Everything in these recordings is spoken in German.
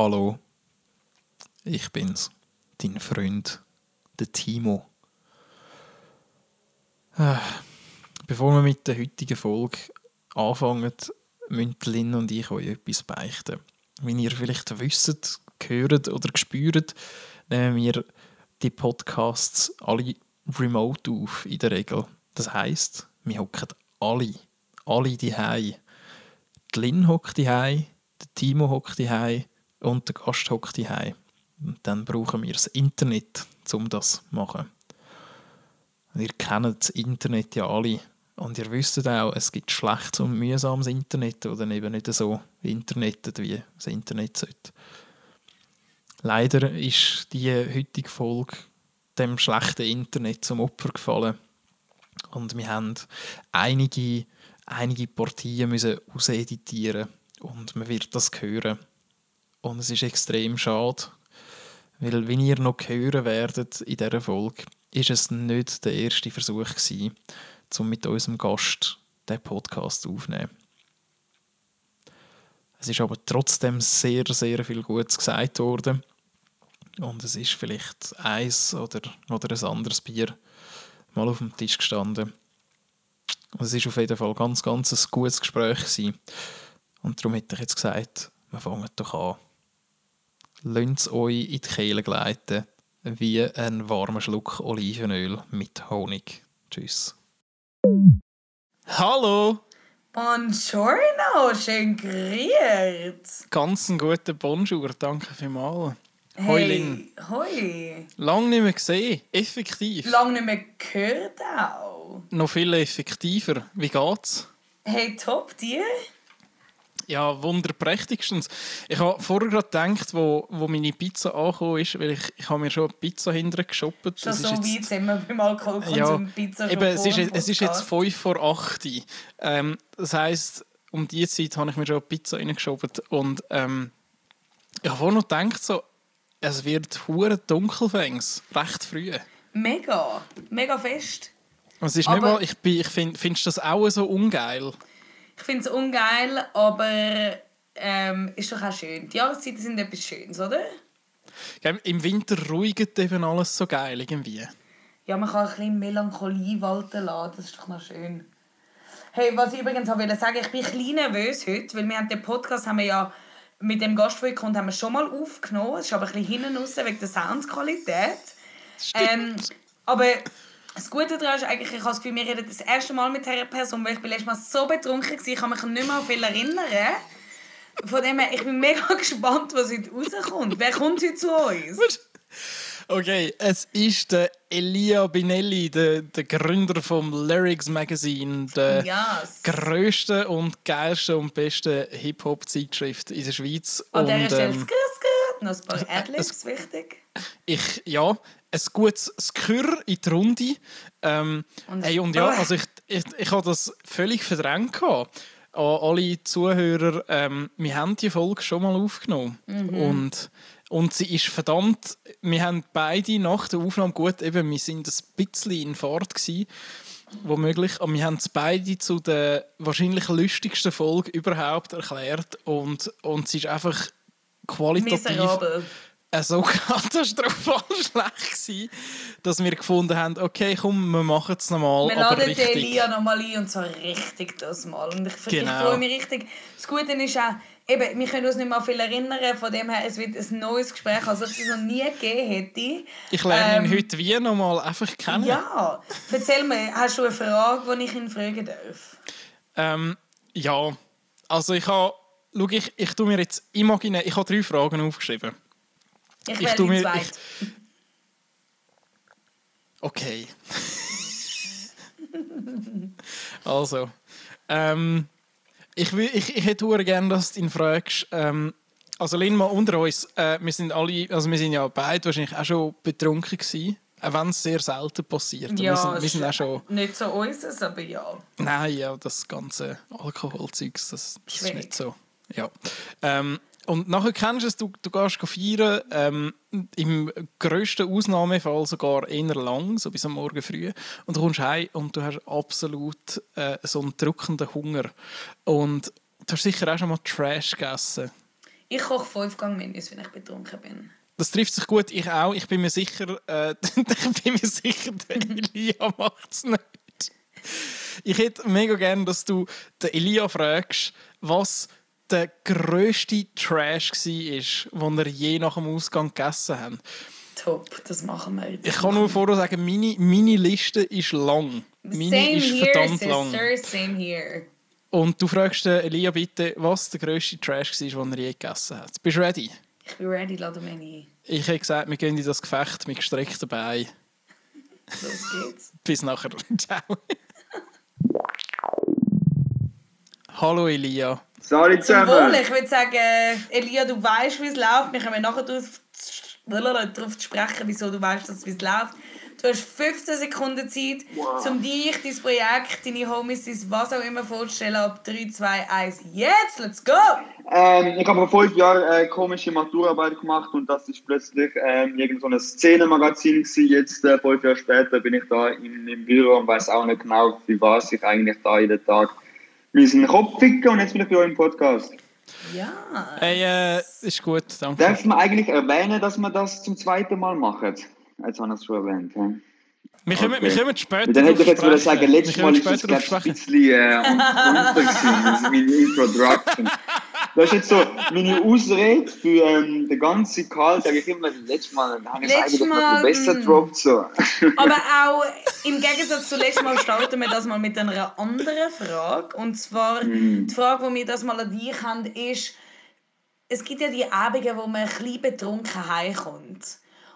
Hallo, ich bin's, dein Freund, der Timo. Äh, bevor wir mit der heutigen Folge anfangen, müssen Lynn und ich euch etwas beichten. Wie ihr vielleicht wisst, gehört oder gespürt, nehmen wir die Podcasts alle remote auf, in der Regel. Das heisst, wir hocken alle, alle die Die Lynn hockt die der Timo hockt die und der Gast hockt die dann brauchen wir das Internet, um das zu machen. Und ihr kennt das Internet ja alle. Und ihr wisst auch, es gibt schlechtes und mühsames Internet oder eben nicht so Internet, wie das Internet sollte. Leider ist die heutige Folge dem schlechten Internet zum Opfer gefallen. Und wir haben einige, einige Partien müssen auseditieren und man wird das hören. Und es ist extrem schade, weil, wie ihr noch hören werdet in dieser Folge, ist es nicht der erste Versuch gewesen, um mit unserem Gast den Podcast aufzunehmen. Es ist aber trotzdem sehr, sehr viel Gutes gesagt worden. Und es ist vielleicht eins oder, oder ein anderes Bier mal auf dem Tisch gestanden. Und es ist auf jeden Fall ganz, ganz ein gutes Gespräch gewesen. Und darum hätte ich jetzt gesagt, wir fangen doch an. Lasst euch in die Kehle gleiten, wie ein warmer Schluck Olivenöl mit Honig. Tschüss. Hallo! Buongiorno, schön grüßt. Ganz einen guten Bonjour, danke vielmals. Hey, hoi, Lin. Hoi. Lang nicht mehr gesehen, effektiv. Lang nicht mehr gehört auch. Noch viel effektiver. Wie geht's? Hey, top, dir? Ja, wunderprächtigstens. Ich habe vorher gerade gedacht, wo, wo meine Pizza angekommen ist, weil ich, ich habe mir schon eine Pizza hinterher geshoppt. Schon das so weit sind wir beim Alkoholkonsum ja, Pizza eben, es ist, es ist jetzt 5 vor 8 ähm, Das heisst, um diese Zeit habe ich mir schon eine Pizza reingeschoben. Und ähm, ich habe vorher noch gedacht, so, es wird hure dunkel fängs, recht früh. Mega, mega fest. Es ist nicht mal, ich, ich finde, das auch so ungeil? Ich finde es ungeil, aber ähm, ist doch auch schön. Die Jahreszeiten sind etwas Schönes, oder? Ja, Im Winter ruhigt eben alles so geil irgendwie. Ja, man kann ein bisschen Melancholie walten lassen, das ist doch noch schön. Hey, was ich übrigens auch sagen ich bin ein bisschen nervös heute, weil wir haben den Podcast haben wir ja mit dem Gast, der kommt, haben wir schon mal aufgenommen. Es ist aber ein bisschen hinten raus wegen der Soundqualität. Ähm, aber das Gute daran ist eigentlich, ich habe das Gefühl, wir reden das erste Mal mit dieser Person, weil ich bin letztes Mal so betrunken war, ich kann mich nicht mehr viel erinnern. Von dem her, ich bin mega gespannt, was heute rauskommt. Wer kommt heute zu uns? Okay, es ist der Elia Binelli, der, der Gründer vom Lyrics Magazine, der yes. grösste und geilste und beste Hip-Hop-Zeitschrift in der Schweiz. An dieser Stelle ähm, noch ein paar Adlibs, wichtig. Ich, ja, ein gutes Skür in die Runde. Ähm, und, hey, und ja, also ich, ich, ich habe das völlig verdrängt. Gehabt. An alle Zuhörer, ähm, wir haben die Folge schon mal aufgenommen. Mhm. Und, und sie ist verdammt, wir haben beide nach der Aufnahme, gut, eben, wir sind ein bisschen in Fahrt gewesen, womöglich, aber wir haben es beide zu der wahrscheinlich lustigsten Folge überhaupt erklärt und, und sie ist einfach qualitativ... So katastrophal schlecht gewesen, dass wir gefunden haben, okay, komm, wir machen es nochmal. Wir laden richtig. den Elia nochmal ein und zwar richtig das Mal. Und ich, genau. ich freue mich richtig. Das Gute ist auch, eben, wir können uns nicht mehr viel erinnern, von dem her, es wird ein neues Gespräch, als ob es noch nie gegeben hätte. Ich lerne ähm, ihn heute wie nochmal einfach kennen. Ja, erzähl mir, hast du eine Frage, die ich ihn fragen darf? Ähm, ja, also ich habe, schau, ich, ich tue mir jetzt imaginieren, ich habe drei Fragen aufgeschrieben. Ich, ich tue mir. Ich... Okay. also. Ähm, ich, will, ich, ich hätte gerne, dass du ihn fragst. Ähm, also, Lin, mal unter uns. Äh, wir sind alle, also wir sind ja beide wahrscheinlich auch schon betrunken gewesen. Auch wenn es sehr selten passiert. Ja, wir sind, wir sind auch schon... Nicht so unseres, aber ja. Nein, ja, das ganze Alkoholzeugs, das, das ist nicht so. Ja. Ähm, und nachher kennst du es, du, du gehst feiern, ähm, im grössten Ausnahmefall sogar eher lang, so bis am Morgen früh. Und du kommst heim und du hast absolut äh, so einen drückenden Hunger. Und du hast sicher auch schon mal Trash gegessen. Ich koche fünf Gang Menüs, wenn ich betrunken bin. Das trifft sich gut, ich auch. Ich bin mir sicher, äh, ich bin mir sicher, der Elia macht es nicht. Ich hätte mega gerne, dass du den Elia fragst, was der grösste Trash war, den er je nach dem Ausgang gegessen hat. Top, das machen wir. Ich kann nur vorher sagen, meine, meine Liste ist lang. Meine same ist here, verdammt sister, lang. same here. Und du fragst den Elia bitte, was der grösste Trash war, den er je gegessen hat. Bist du ready? Ich bin ready, lade mich ein. Ich habe gesagt, wir gehen in das Gefecht mit gestreckten Beinen. Los geht's. Bis nachher. Ciao. Hallo Elia. Sorry Zum Wohl, ich würde sagen, Elia, du weißt, wie es läuft. Wir können nachher darauf zu sprechen, wieso du weißt, dass es wie es läuft. Du hast 15 Sekunden Zeit, Wow. um dich, dein Projekt, deine Homies, dein was auch immer vorzustellen. Ab 3, 2, 1, jetzt, let's go! Ähm, ich habe vor fünf Jahren äh, komische Maturarbeit gemacht und das ist plötzlich ähm, irgend so ein Szenemagazin gewesen. Jetzt, äh, fünf Jahre später, bin ich da im, im Büro und weiß auch nicht genau, wie was ich eigentlich da jeden Tag meinen Kopf ficke und jetzt bin ich bei euch im Podcast. Ja. Hey, äh, ist gut, danke. Darf man eigentlich erwähnen, dass wir das zum zweiten Mal machen? Jetzt habe ich es schon erwähnt. Ja. Wir kommen, wir Okay. kommen später Dann hätte ich jetzt sprechen. sagen, letztes Wir Mal ist das ich, ein bisschen äh, un- unter gewesen. Das ist meine Introduction. Das ist jetzt so meine Ausrede für ähm, den ganzen Karl, sage ich immer, letztes Mal habe ich es Letztes eigentlich noch Mal, besser mm. gedroppt. So. Aber auch im Gegensatz zu letztem Mal starten wir das mal mit einer anderen Frage. Und zwar, die Frage, die wir das mal an dich haben, ist, es gibt ja die Abende, wo man ein bisschen betrunken heimkommt.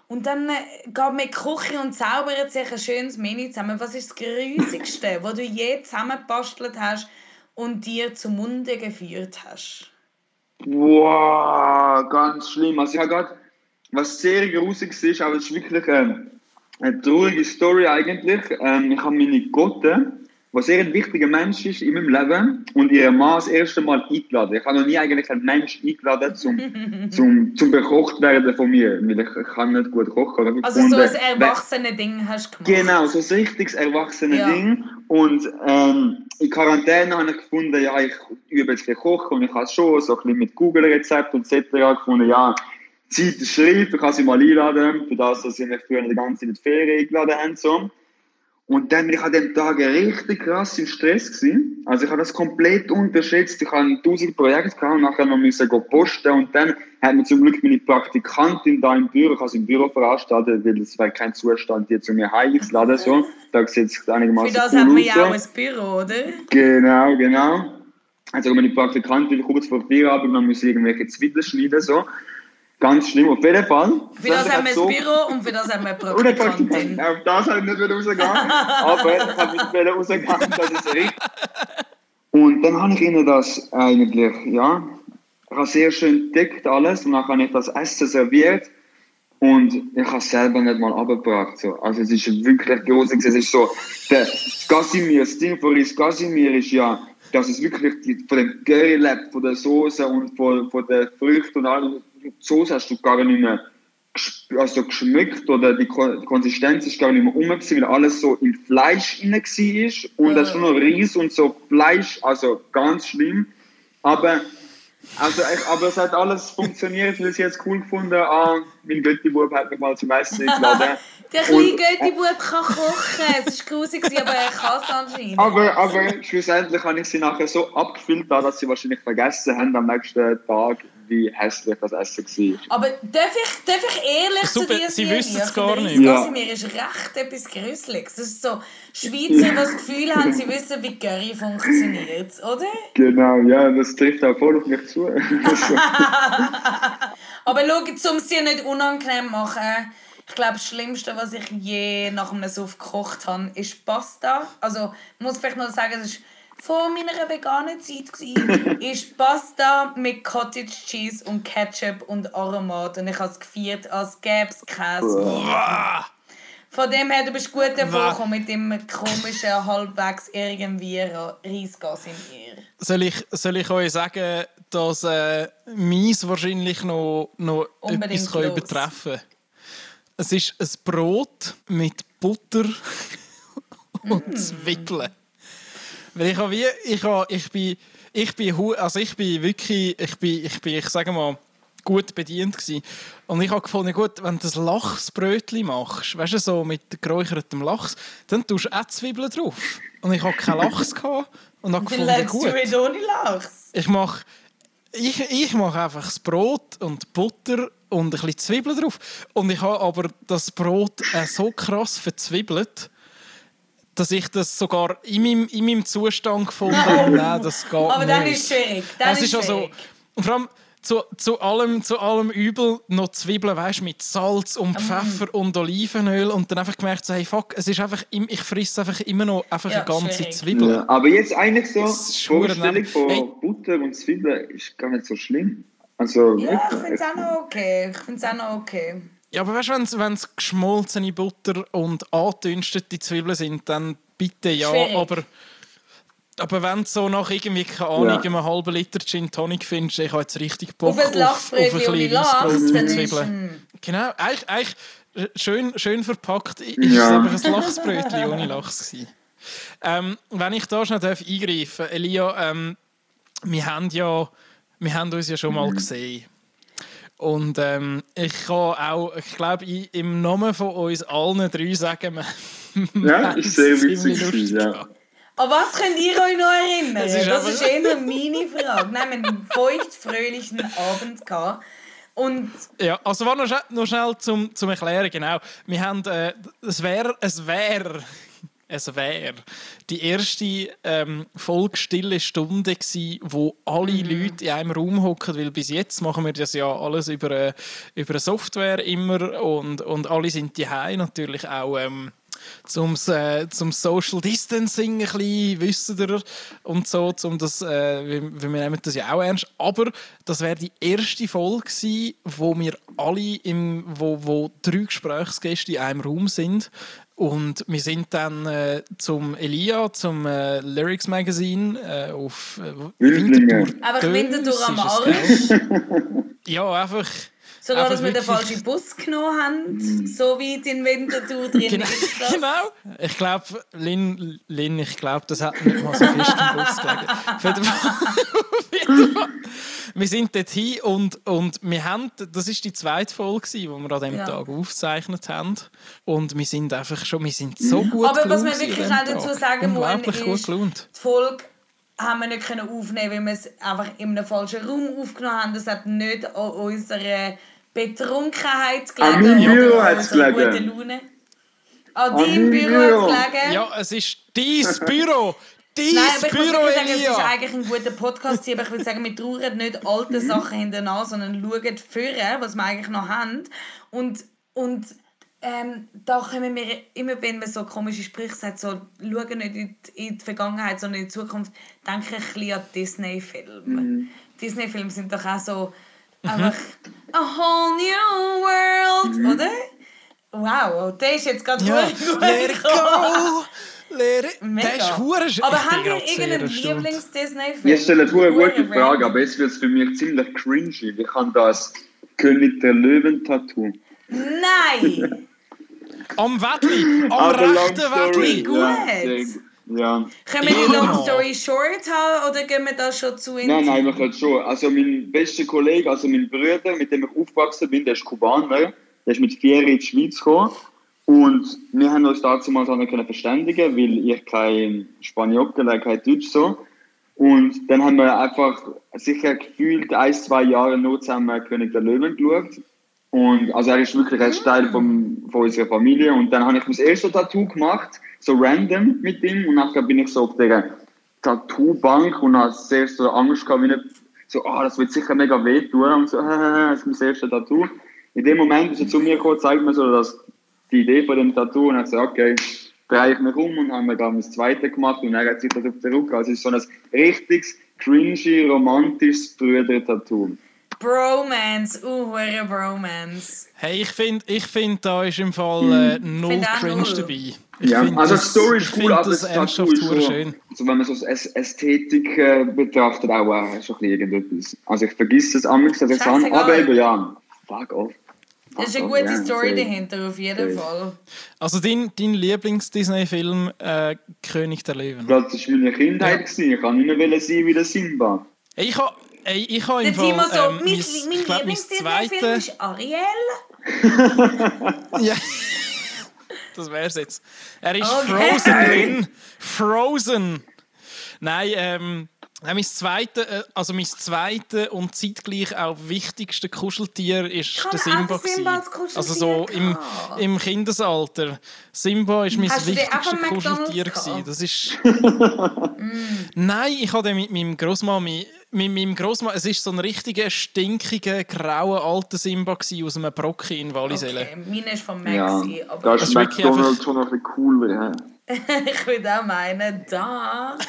Und dann äh, geht die Küche und zaubert sich ein schönes Menü zusammen. Was ist das Grusigste, was du je zusammengebastelt hast und dir zum Munde geführt hast? Wow, ganz schlimm. Also ich habe gerade, was sehr grusig ist, aber es ist wirklich ähm, eine traurige Story eigentlich. Ähm, ich habe meine Gotte, was sehr ein wichtiger Mensch ist in meinem Leben, und ihre Mann das erste Mal eingeladen. Ich habe noch nie eigentlich einen Mensch eingeladen, zum, zum, zum bekocht werden von mir, weil ich, ich kann nicht gut kochen. Also so gefunden, ein erwachsenes Ding hast du gemacht. Genau, so ein richtiges erwachsenes Ja. Ding. Und ähm, in Quarantäne habe ich gefunden, ja, ich übe jetzt kochen und ich habe schon so ein bisschen mit Google-Rezept etc. gefunden, ja, Zeit ist reif, ich kann sie mal einladen, für das, dass sie mich früher die ganze Zeit in die Ferien eingeladen haben. So. Und dann bin ich an dem Tag richtig krass im Stress gewesen. Also ich habe das komplett unterschätzt. Ich habe 1000 Projekte gehabt und nachher noch müssen go posten und dann hat mir zum Glück meine Praktikantin da im Büro, ich habe sie im Büro veranstaltet, weil es wäre kein Zustand, die zu mir heim einzuladen. So. Da sieht es Für einigermaßen das cool haben wir ja auch ein Büro, oder? Genau, genau. Also meine Praktikantin kurz vor Feierabend noch müssen irgendwelche Zwiebeln schneiden. So. Ganz schlimm, auf jeden Fall. Das haben wir so- ein Büro und das haben wir Praktikantin. Auf das habe ich nicht wieder rausgegangen. aber ich habe nicht wieder rausgegangen, dass es richtig Und dann habe ich ihnen das eigentlich, ja, ich habe sehr schön gedeckt alles und dann habe ich das Essen serviert und ich habe es selber nicht mal abgebracht. So. Also es ist wirklich großartig. Es ist so, der Casimir, das Ding von Riz Casimir ist ja, dass es wirklich die, von dem Curry lebt, von der Soße und von, von den Früchten und allem. Die Soße hast du gar nicht mehr also geschmeckt oder die, Ko die Konsistenz ist gar nicht mehr rum, weil alles so in Fleisch rein war und da ist nur noch Reis und so Fleisch, also ganz schlimm. Aber, also, aber es hat alles funktioniert, weil ich es jetzt cool gefunden ah, mein Götti-Bub hat mich mal zum Essen eingeladen. Der kleine Götti-Bub kann kochen. Es war grusig, aber er kann es anscheinend. Aber, aber schlussendlich habe ich sie nachher so abgefüllt, da, dass sie wahrscheinlich vergessen haben am nächsten Tag, wie hässlich das Essen war. Aber darf ich, darf ich ehrlich Super, zu dir sie sein? wissen es gar nicht. Ja. Casimir ist recht etwas Gruseliges. Das ist so, Schweizer, die das Gefühl haben, sie wissen, wie Curry funktioniert, oder? Genau, ja, das trifft auch voll auf mich zu. Aber schau, um es dir nicht unangenehm zu machen, ich glaube, das Schlimmste, was ich je nach einem Suff gekocht habe, ist Pasta. Also, ich muss vielleicht noch sagen, das war vor meiner veganen Zeit, gewesen, ist Pasta mit Cottage Cheese und Ketchup und Aromat. Und ich habe es gefeiert, als gäbe es Käse. Von dem her, du bist gut davon mit dem komischen, halbwegs irgendwie Reisgas in mir. soll, ich, soll ich euch sagen, dass äh, meins wahrscheinlich noch, noch Unbedingt etwas kann übertreffen Es ist ein Brot mit Butter und Mm. Zwiebeln. Weil ich, habe wie, ich, habe, ich bin ich bin, also ich bin wirklich, ich bin, ich bin, ich sage mal, gut bedient gewesen. Und ich habe gefunden, gut, wenn du das Lachsbrötchen machst, weißt du, so mit geräuchertem Lachs, dann tust du auch Zwiebeln drauf. Und ich hatte keinen Lachs gehabt und habe gefunden, lässt gut. du it ohne Lachs. Ich mache ich, ich mache einfach das Brot und Butter und ein bisschen Zwiebeln drauf. Und ich habe aber das Brot äh, so krass verzwiebelt, dass ich das sogar in meinem, in meinem Zustand gefunden habe. Nein, das geht Aber nicht. dann ist es schwierig. Dann es ist also, schwierig. und vor allem zu, zu, allem, zu allem Übel noch Zwiebeln, weißt, mit Salz und Pfeffer und Olivenöl und dann einfach gemerkt, so, hey, fuck, es ist einfach, im- ich frisse einfach immer noch einfach Ja, eine ganze schwierig. Zwiebel. Ja, aber jetzt eigentlich so, Das ist die Vorstellung von Hey. Butter und Zwiebeln ist gar nicht so schlimm. Also, Ja, ich finde es auch noch okay. Ich finde es auch noch okay. Ja, aber weißt du, wenn es geschmolzene Butter und angedünstete Zwiebeln sind, dann bitte ja. Schwierig. Aber, aber wenn du so nach irgendwie, keine Ahnung, Ja. einem halben Liter Gin Tonic findest, ich habe jetzt richtig Bock Auf ein Lachsbrötchen ohne bisschen Lachs, Weissbrot dann mit Zwiebeln. Genau, eigentlich, eigentlich schön, schön verpackt ist Ja. es einfach ein Lachsbrötchen ohne Lachs gewesen. Ähm, wenn ich da schnell darf eingreifen Elia, ähm, wir haben ja, wir haben uns ja schon Mhm. mal gesehen. Und ähm, ich kann auch, ich glaube, im Namen von uns allen drei sagen, wir Ja, haben ist sehr witzig ja. An was könnt ihr euch noch erinnern? Das ist ist, einfach- eher meine Frage. Nein, wir haben einen feucht-fröhlichen Abend gehabt. Und Ja, also war noch, schnell- noch schnell zum, zum Erklären, genau. Wir haben, äh, es wäre, es wäre, es wäre die erste ähm, Folge Stille Stunde gewesen, wo alle Leute in einem Raum hocken, weil bis jetzt machen wir das ja alles über, äh, über Software immer und, und alle sind die natürlich auch ähm, zum, äh, zum Social Distancing ein bisschen, wisst ihr, und so, zum das, äh, wir, wir nehmen das ja auch ernst, aber das wäre die erste Folge gewesen, wo wir alle, im, wo, wo drei Gesprächsgäste in einem Raum sind und wir sind dann äh, zum Elia, zum äh, Lyrics Magazine äh, auf äh, Wildlinge. Einfach Winterthur am Arsch. Ja, einfach... Sogar, dass wir den falschen Bus genommen haben. So weit in Winterthur drin Genau, ist das. genau. Ich glaube, Lin, Lin, ich glaube, das hat nicht mal so fest im Bus gelegen. Auf jeden Fall. wir sind dort hin und, und wir haben, das ist die zweite Folge, die wir an diesem Ja. Tag aufgezeichnet haben. Und wir sind einfach schon, wir sind so gut Aber was gelaunt wir an wirklich auch dazu sagen gut ist, gelaunt. die Folge haben wir nicht können aufnehmen, weil wir es einfach in einem falschen Raum aufgenommen haben. Das hat nicht an unserer Betrunkenheit An gelegen meinem Büro oder an hat's unserer gelegen. An An deinem Büro. hat es gelegen. Ja, es ist dein Büro! Dein Nein, aber ich muss Büro, wirklich sagen, es ist eigentlich ein guter Podcast. Aber ich würde sagen, wir trauern nicht alte Sachen hinterher, sondern schauen vorher, was wir eigentlich noch haben. Und, und ähm, da können wir immer, wenn man so komische Sprüche sagt, so, schauen nicht in die, in die Vergangenheit, sondern in die Zukunft, denke ich ein bisschen an Disney-Filme. Disney-Filme sind doch auch so einfach a whole new world, oder? Wow, der ist jetzt gerade Ja, let it go! Mega. Der ist hure Aber grad sehr irgendeinen. Lieblings-Disney-Film? Ihr stellt eine gute Frage, aber jetzt wird es für mich ziemlich cringy. Ich habe das König der Löwen-Tattoo. Nein! Am Wettli! Am Aber rechten. Wettli! Gut. Ja. Können wir die. Long Story Short haben oder gehen wir da schon zu? Nein, nein, wir können schon. Also mein bester Kollege, also mein Bruder, mit dem ich aufgewachsen bin, der ist Kubaner. Der ist mit vier in die Schweiz gekommen. Und wir haben uns dazu mal so können verständigen, weil ich kein Spaniockel, kein Deutsch so. Und dann haben wir einfach sicher gefühlt ein, zwei Jahre nur zusammen König der Löwen geschaut. Und also er ist wirklich ein Teil vom, von unserer Familie. Und dann habe ich mein erstes Tattoo gemacht, so random mit ihm. Und nachher bin ich so auf der Tattoo-Bank und habe sehr so Angst gehabt, wie nicht, so, ah, das wird sicher mega wehtun. Und so, das ist mein erstes Tattoo. In dem Moment ist er zu mir gekommen, zeigt mir so dass die Idee von dem Tattoo und hat gesagt, okay, drehe ich mich um und haben wir dann das zweite gemacht und er hat sich das auf den Rücken. Also es ist so ein richtiges, cringy, romantisches Brüder-Tattoo. Bromance, uh, hure Bromance. Hey, ich finde, ich find, da ist im Fall äh, null Find auch Cringe null. dabei. Ich Ja, also die das- Story ist cool, aber das das Tattoo ist so, schön. also wenn man so das Ästhetik äh, betrachtet, auch äh, schon ein bisschen irgendetwas. Also ich vergesse es anders, dass ich es habe, Scheißegal. aber eben ja, fuck off. Das ist eine gute ja, Story dahinter, auf jeden. Fall. Also dein, dein Lieblings-Disney-Film äh, König der Löwen. Das war meine Kindheit. gewesen. Ich kann nicht mehr wollen sein wie der Simba. Ich habe ich ha Der im Fall, Timo so, ähm, mein, mein, mein ich Lieblings-Disney-Film ist Ariel. Ja. Das wär's jetzt. Er ist Okay. Frozen drin. Frozen. Nein, ähm, nein, mein zweite, äh, also mein zweite und zeitgleich auch wichtigste Kuscheltier ist der Simba. Simba als Kuscheltier also so im, im Kindesalter. Simba ist mein Hast wichtigstes Kuscheltier. gewesen. Das ist... Nein, ich habe den mit meinem Großmami, mit meinem Großmami, es ist so ein richtiger stinkiger grauer alter Simba gewesen, aus einem Brocken in Walliselle. Okay, meine ist von Ja, Maxi, da aber ist ist wirklich McDonald's einfach- schon noch ein bisschen cooler. hä? ich würde auch meinen, da.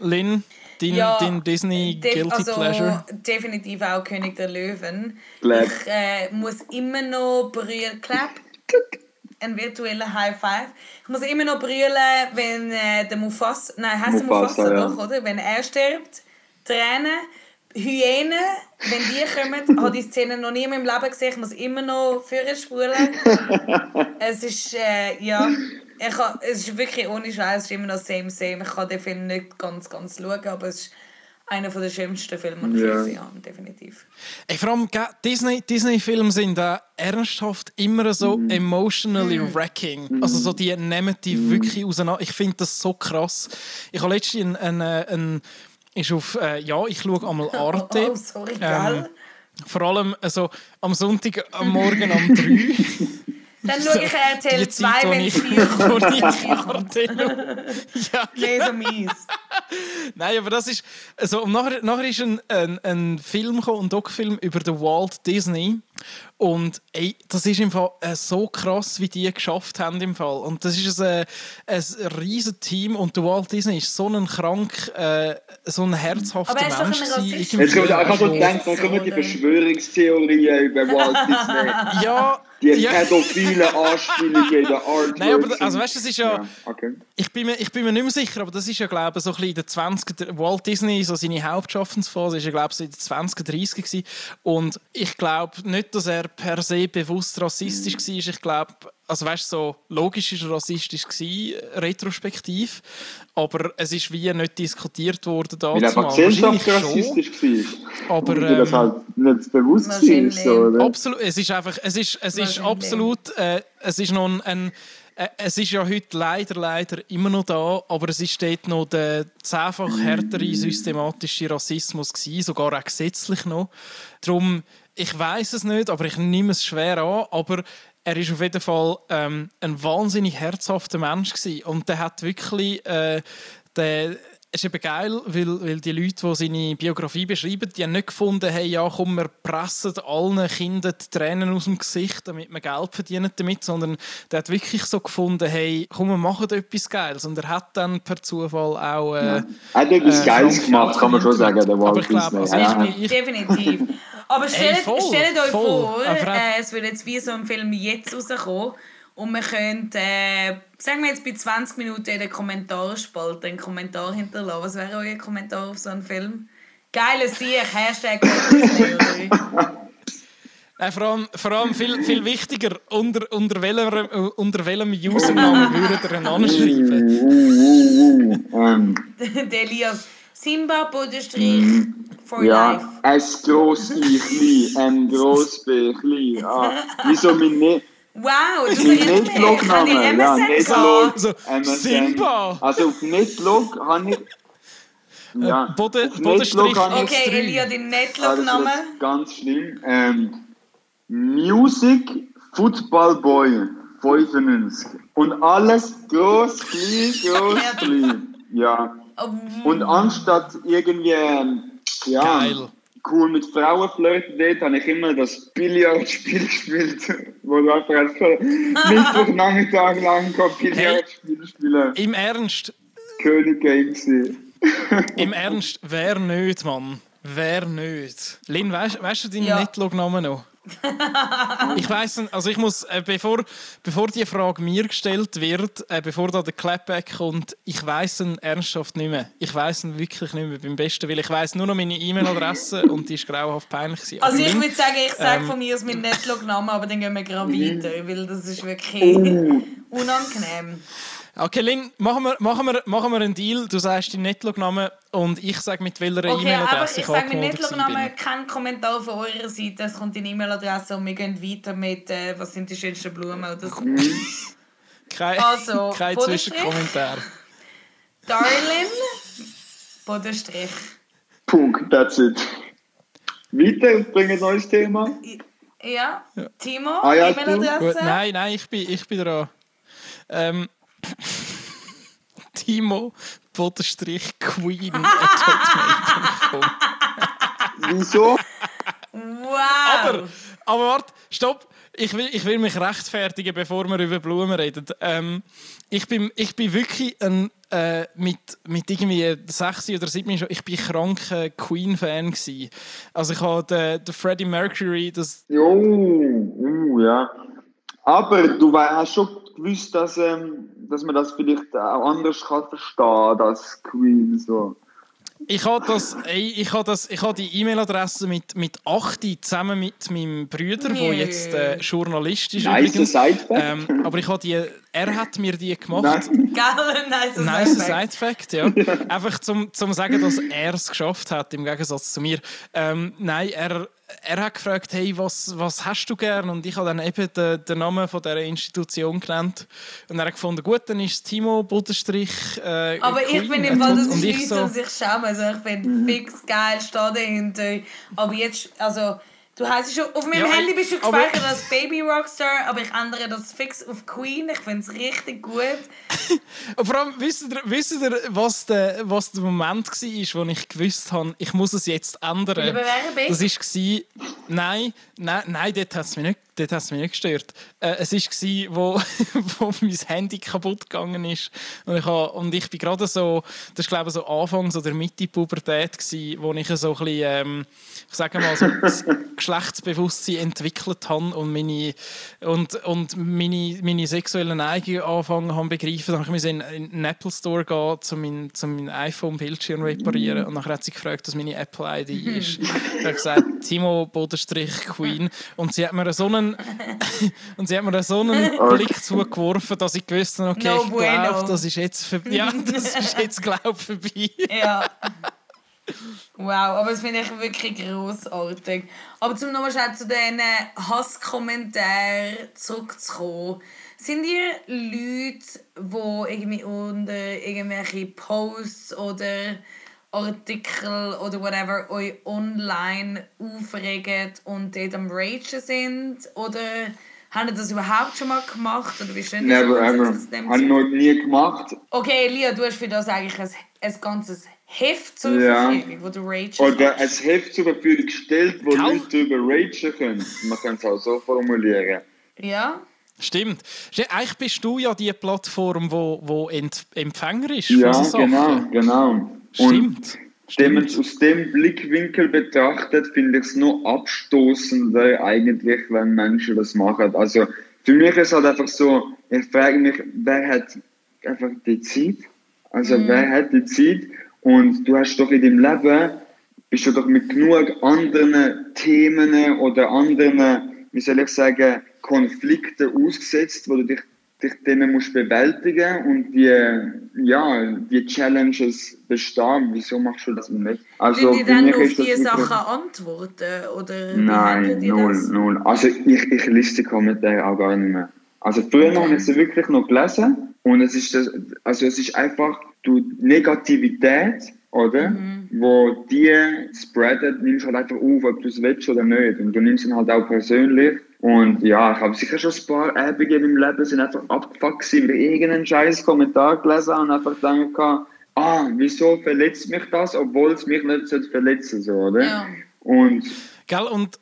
Lynn, dein, Ja, dein Disney Def- Guilty also, Pleasure? definitiv auch König der Löwen. Clap. Ich äh, muss immer noch brüllen. Clap. Ein virtueller High Five. Ich muss immer noch brüllen, wenn äh, der Mufasa, nein, heißt der Mufasa, Mufasa ja. doch, oder? Wenn er stirbt, Tränen, Hyänen, wenn die kommen, habe die Szene noch nie in meinem Leben gesehen. Ich muss immer noch führen spulen. es ist, äh, ja, ich ha, es ist wirklich ohne Scheiß, es ist immer noch same, same. Ich kann den Film nicht ganz, ganz schauen, aber es ist einer der schönsten Filme, die ich gesehen habe, definitiv. Ey, vor allem Disney, Disney-Filme sind äh, ernsthaft immer so Mhm. emotionally wrecking. Also so die nehmen die wirklich auseinander. Ich finde das so krass. Ich habe letztens ein, ein, äh, ein ist auf, äh, ja, ich schaue einmal Arte. Oh, sorry, Ähm, gell? vor allem also, am Sonntag am Morgen um 3. Dann schaue ich RTL die 2, Zeit, wo wenn ich es 4 wo kommt. ich Wenn es 4 kommt. Arte schaue. ja, Nee, so mies. Nein, aber das ist. Also, nachher, nachher ist ein, ein, ein Film gekommen, ein Doc-Film über den Walt Disney. Und ey, das ist im Fall äh, so krass, wie die geschafft haben im Fall. Und das ist ein, ein riesen Team und der Walt Disney ist so ein krank, äh, so ein herzhafter Aber er doch Mensch. irgendwie. Jetzt kommt, ich habe so gedacht, dann kommen die Verschwörungstheorien über Walt Disney. Ja, Die ja. pädophile Anspielungen in der Art. Nein, aber also weißt du, das ist ja, Ja, okay. ich bin, mir, ich bin mir nicht mehr sicher, aber das ist ja, glaube ich, so ein bisschen in den 20er, der Walt Disney, so seine Hauptschaffensphase, ist ja, glaube ich, so in den 20er, 30er gewesen. Und ich glaube nicht, dass er per se bewusst rassistisch war. Ich glaube, also weißt so logisch ist er rassistisch gewesen, retrospektiv, aber es ist wie nicht diskutiert worden Weil einfach Gesellschaft rassistisch war. aber weil das ähm, halt nicht bewusst war. So? Absolut, es ist einfach, es ist, es ist absolut, äh, es ist noch ein, ein äh, es ist ja heute leider, leider immer noch da, aber es ist dort noch der zehnfach härtere systematische Rassismus gewesen, sogar auch gesetzlich noch. Darum, ich weiß es nicht, aber ich nehme es schwer an, aber er ist auf jeden Fall ähm, ein wahnsinnig herzhafter Mensch gewesen. und der hat wirklich, äh, der, ist eben geil, weil, weil die Leute, die seine Biografie beschreiben, die haben nicht gefunden, hey, ja, komm, wir pressen allen Kindern die Tränen aus dem Gesicht, damit wir Geld verdienen damit, sondern der hat wirklich so gefunden, hey, komm, wir machen etwas Geiles. Und er hat dann per Zufall auch... Äh, Er hat etwas äh, Geiles gemacht, kann man schon sagen, der Walt Disney. also Ja. ich, ich, Definitiv. Aber stellt, voll, stellt euch voll. vor, äh, es würde jetzt wie so ein Film jetzt rauskommen und wir können, äh, sagen wir jetzt bei 20 Minuten in den Kommentarspalte einen Kommentar hinterlassen. Was wäre euer Kommentar auf so einen Film? Geile Sieg, Hashtag? Äh, vor allem, vor allem viel, viel wichtiger, unter, unter, welcher, äh, unter welchem Username würdet ihr ihn anschreiben? Uh, uh, uh. Ähm, Der Elias. Simba, Bodenstrich, for ja, life. ein gross I, klein, ein gross B, klein. Ah, wieso mein ne Wow, das erinnert mich. Ich habe die Netlog-Name? Ja, MSN Netlog. So, MSN. Simba! Also auf Netlog habe ich... Ja, Äh, Boden- Bodenstrich Netlog habe ich... Okay. Elia, dein Ah, Netlog-Name. ist ganz schlimm. Ähm, Music Football Boy 95. Und alles groß, klein, groß, Ja. klein. Ja. Oh, Und anstatt irgendwie, ähm, ja, Geil. Cool mit Frauen flirten dort, habe ich immer das Billardspiel gespielt, wo du einfach als Mittwochnachmittag lang Billardspiel spielen. Im Ernst, König Game im Ernst, wer nicht, Mann? Wer nicht? Lin, weißt, weißt du deinen Ja. Netlog-Namen noch? ich weiß, also ich muss, äh, bevor, bevor die Frage mir gestellt wird, äh, bevor da der Clapback kommt, ich weiß ihn ernsthaft nicht mehr. Ich weiß ihn wirklich nicht mehr beim besten Willen. Ich weiß nur noch meine E-Mail-Adresse und die ist grauenhaft peinlich. Gewesen. Also ich würde sagen, ich sage ähm, von mir aus meinen Netlog-Namen, aber dann gehen wir gerade weiter, weil das ist wirklich Oh, unangenehm. Okay, Lin, machen wir, machen, wir, machen wir einen Deal. Du sagst deinen Netlog-Namen und ich sage mit welcher Okay, E-Mail-Adresse ich sage meinen angemeldet Netlog-Namen, bin. kein Kommentar von eurer Seite, es kommt in E-Mail-Adresse und wir gehen weiter mit, äh, was sind die schönsten Blumen oder so. Kein, Also, kein? Zwischenkommentar. Darlin, Bodenstrich. Punkt, that's it. Weiter, bring ein neues Thema. Ja, Timo, Ah ja, E-Mail-Adresse. nein, nein, ich bin, ich bin dran. Ähm, Timo Bodenstrich Queen at hotmail.com. Wieso? Wow! Aber, aber warte, stopp. Ich will, ich will mich rechtfertigen, bevor wir über Blumen reden. Ähm, ich, bin, ich bin wirklich ein, äh, mit, mit irgendwie 6 oder 7 schon, ich bin kranker Queen-Fan gsi. Also ich habe den, den Freddie Mercury, das, Jo, uh, ja. Aber du hast schon gewusst, dass, ähm, dass man das vielleicht auch anders kann verstehen als Queen. So. ich habe das, ich habe das, ich habe die E-Mail-Adresse mit, mit 8 zusammen mit meinem Bruder, der Nö. jetzt äh, Journalist ist Nice übrigens. Sidefact. Ähm, aber ich habe die, er hat mir die gemacht. Nein. Gell, nice Nice Side-Fact. Side-Fact, ja. Einfach zum, zum sagen, dass er es geschafft hat, im Gegensatz zu mir. Ähm, nein, er, er hat gefragt, hey, was, was hast du gern? Und ich habe dann eben den, den Namen von dieser Institution genannt. Und er hat gefunden, gut, dann ist es Timo Budenstrich äh, Aber ich Queen. finde im Fall, das Und ist ich nichts, so, um sich zu schämen. Also ich finde fix geil, stehe dahinter. Aber jetzt, also, du hast schon, auf meinem Ja, Handy bist du gespeichert als Baby Rockstar, aber ich ändere das fix auf Queen. Ich finde es richtig gut. Vor allem, wisst ihr, wisst ihr was, der, was der Moment war, wo ich gewusst habe, ich muss es jetzt ändern? Über wer Das bist war, nein, nein, nein, dort hat es mich nicht, hat's mich nicht gestört. Äh, es war, wo, wo mein Handy kaputt gegangen ist. Und ich, habe, und ich bin gerade so, das war glaube ich so Anfangs- oder Mitte Pubertät, gewesen, wo ich so ein bisschen, ähm, ich sage mal, so das Geschlechtsbewusstsein entwickelt habe und meine, und, und meine, meine sexuellen Neigungen angefangen habe begreifen. Dann musste ich in, in den Apple Store gehen, um mein, um mein iPhone-Bildschirm reparieren. Und nachher hat sie gefragt, was meine Apple-ID ist. ich habe gesagt, Timo Bodenstrich Queen. Und sie hat mir so einen, und sie hat mir so einen Blick zugeworfen, dass ich gewusst habe, okay, No ich bueno. glaube, das ist jetzt vorbei. Ja, das ist jetzt, glaube ich, vorbei. Ja. Wow, aber das finde ich wirklich grossartig. Aber zum nochmal schnell zu diesen Hasskommentaren zurückzukommen. Sind ihr Leute, die irgendwie unter irgendwelche Posts oder Artikel oder whatever euch online aufregen und dort am Ragen sind? Oder habt ihr das überhaupt schon mal gemacht? Oder wie so Never ever. Habe noch nie gemacht. Okay, Lia, du hast für das eigentlich ein, ein ganzes Heft zur Ja. Verfügung, wo du Rage Oder ein kannst. Heft zur Verfügung gestellt, wo Kaum. Leute darüber ragen können. Man kann es auch so formulieren. Ja? Stimmt. Eigentlich bist du ja die Plattform, wo, wo Empfänger ist Ja, von so Sachen. genau, genau. Und Stimmt. wenn man es aus dem Blickwinkel betrachtet, finde ich es noch abstoßender eigentlich, wenn Menschen das machen. Also für mich ist halt einfach so, ich frage mich, wer hat einfach die Zeit? Also wer hat die Zeit? Und du hast doch in deinem Leben, bist du doch mit genug anderen Themen oder anderen, wie soll ich sagen, Konflikten ausgesetzt, wo du dich, dich denen musst bewältigen und die, ja, die Challenges bestehen. Wieso machst du das nicht? Also die dann auf diese Sachen antworten? Oder Nein, null, das? null. Also ich, ich lese die Kommentare auch gar nicht mehr. Also früher habe ich sie wirklich noch gelesen und es ist das, also es ist einfach die Negativität, oder? Mhm. Wo die spreadet, nimmst halt einfach auf, ob du es willst oder nicht. Und du nimmst ihn halt auch persönlich. Und ja, ich habe sicher schon ein paar Abende in meinem Leben sind einfach abgefuckt gewesen, weil ich irgendeinen scheiß Kommentar gelesen habe und einfach gedacht, ah, wieso verletzt mich das, obwohl es mich nicht verletzen, so, oder? Ja. Und Gell? Und,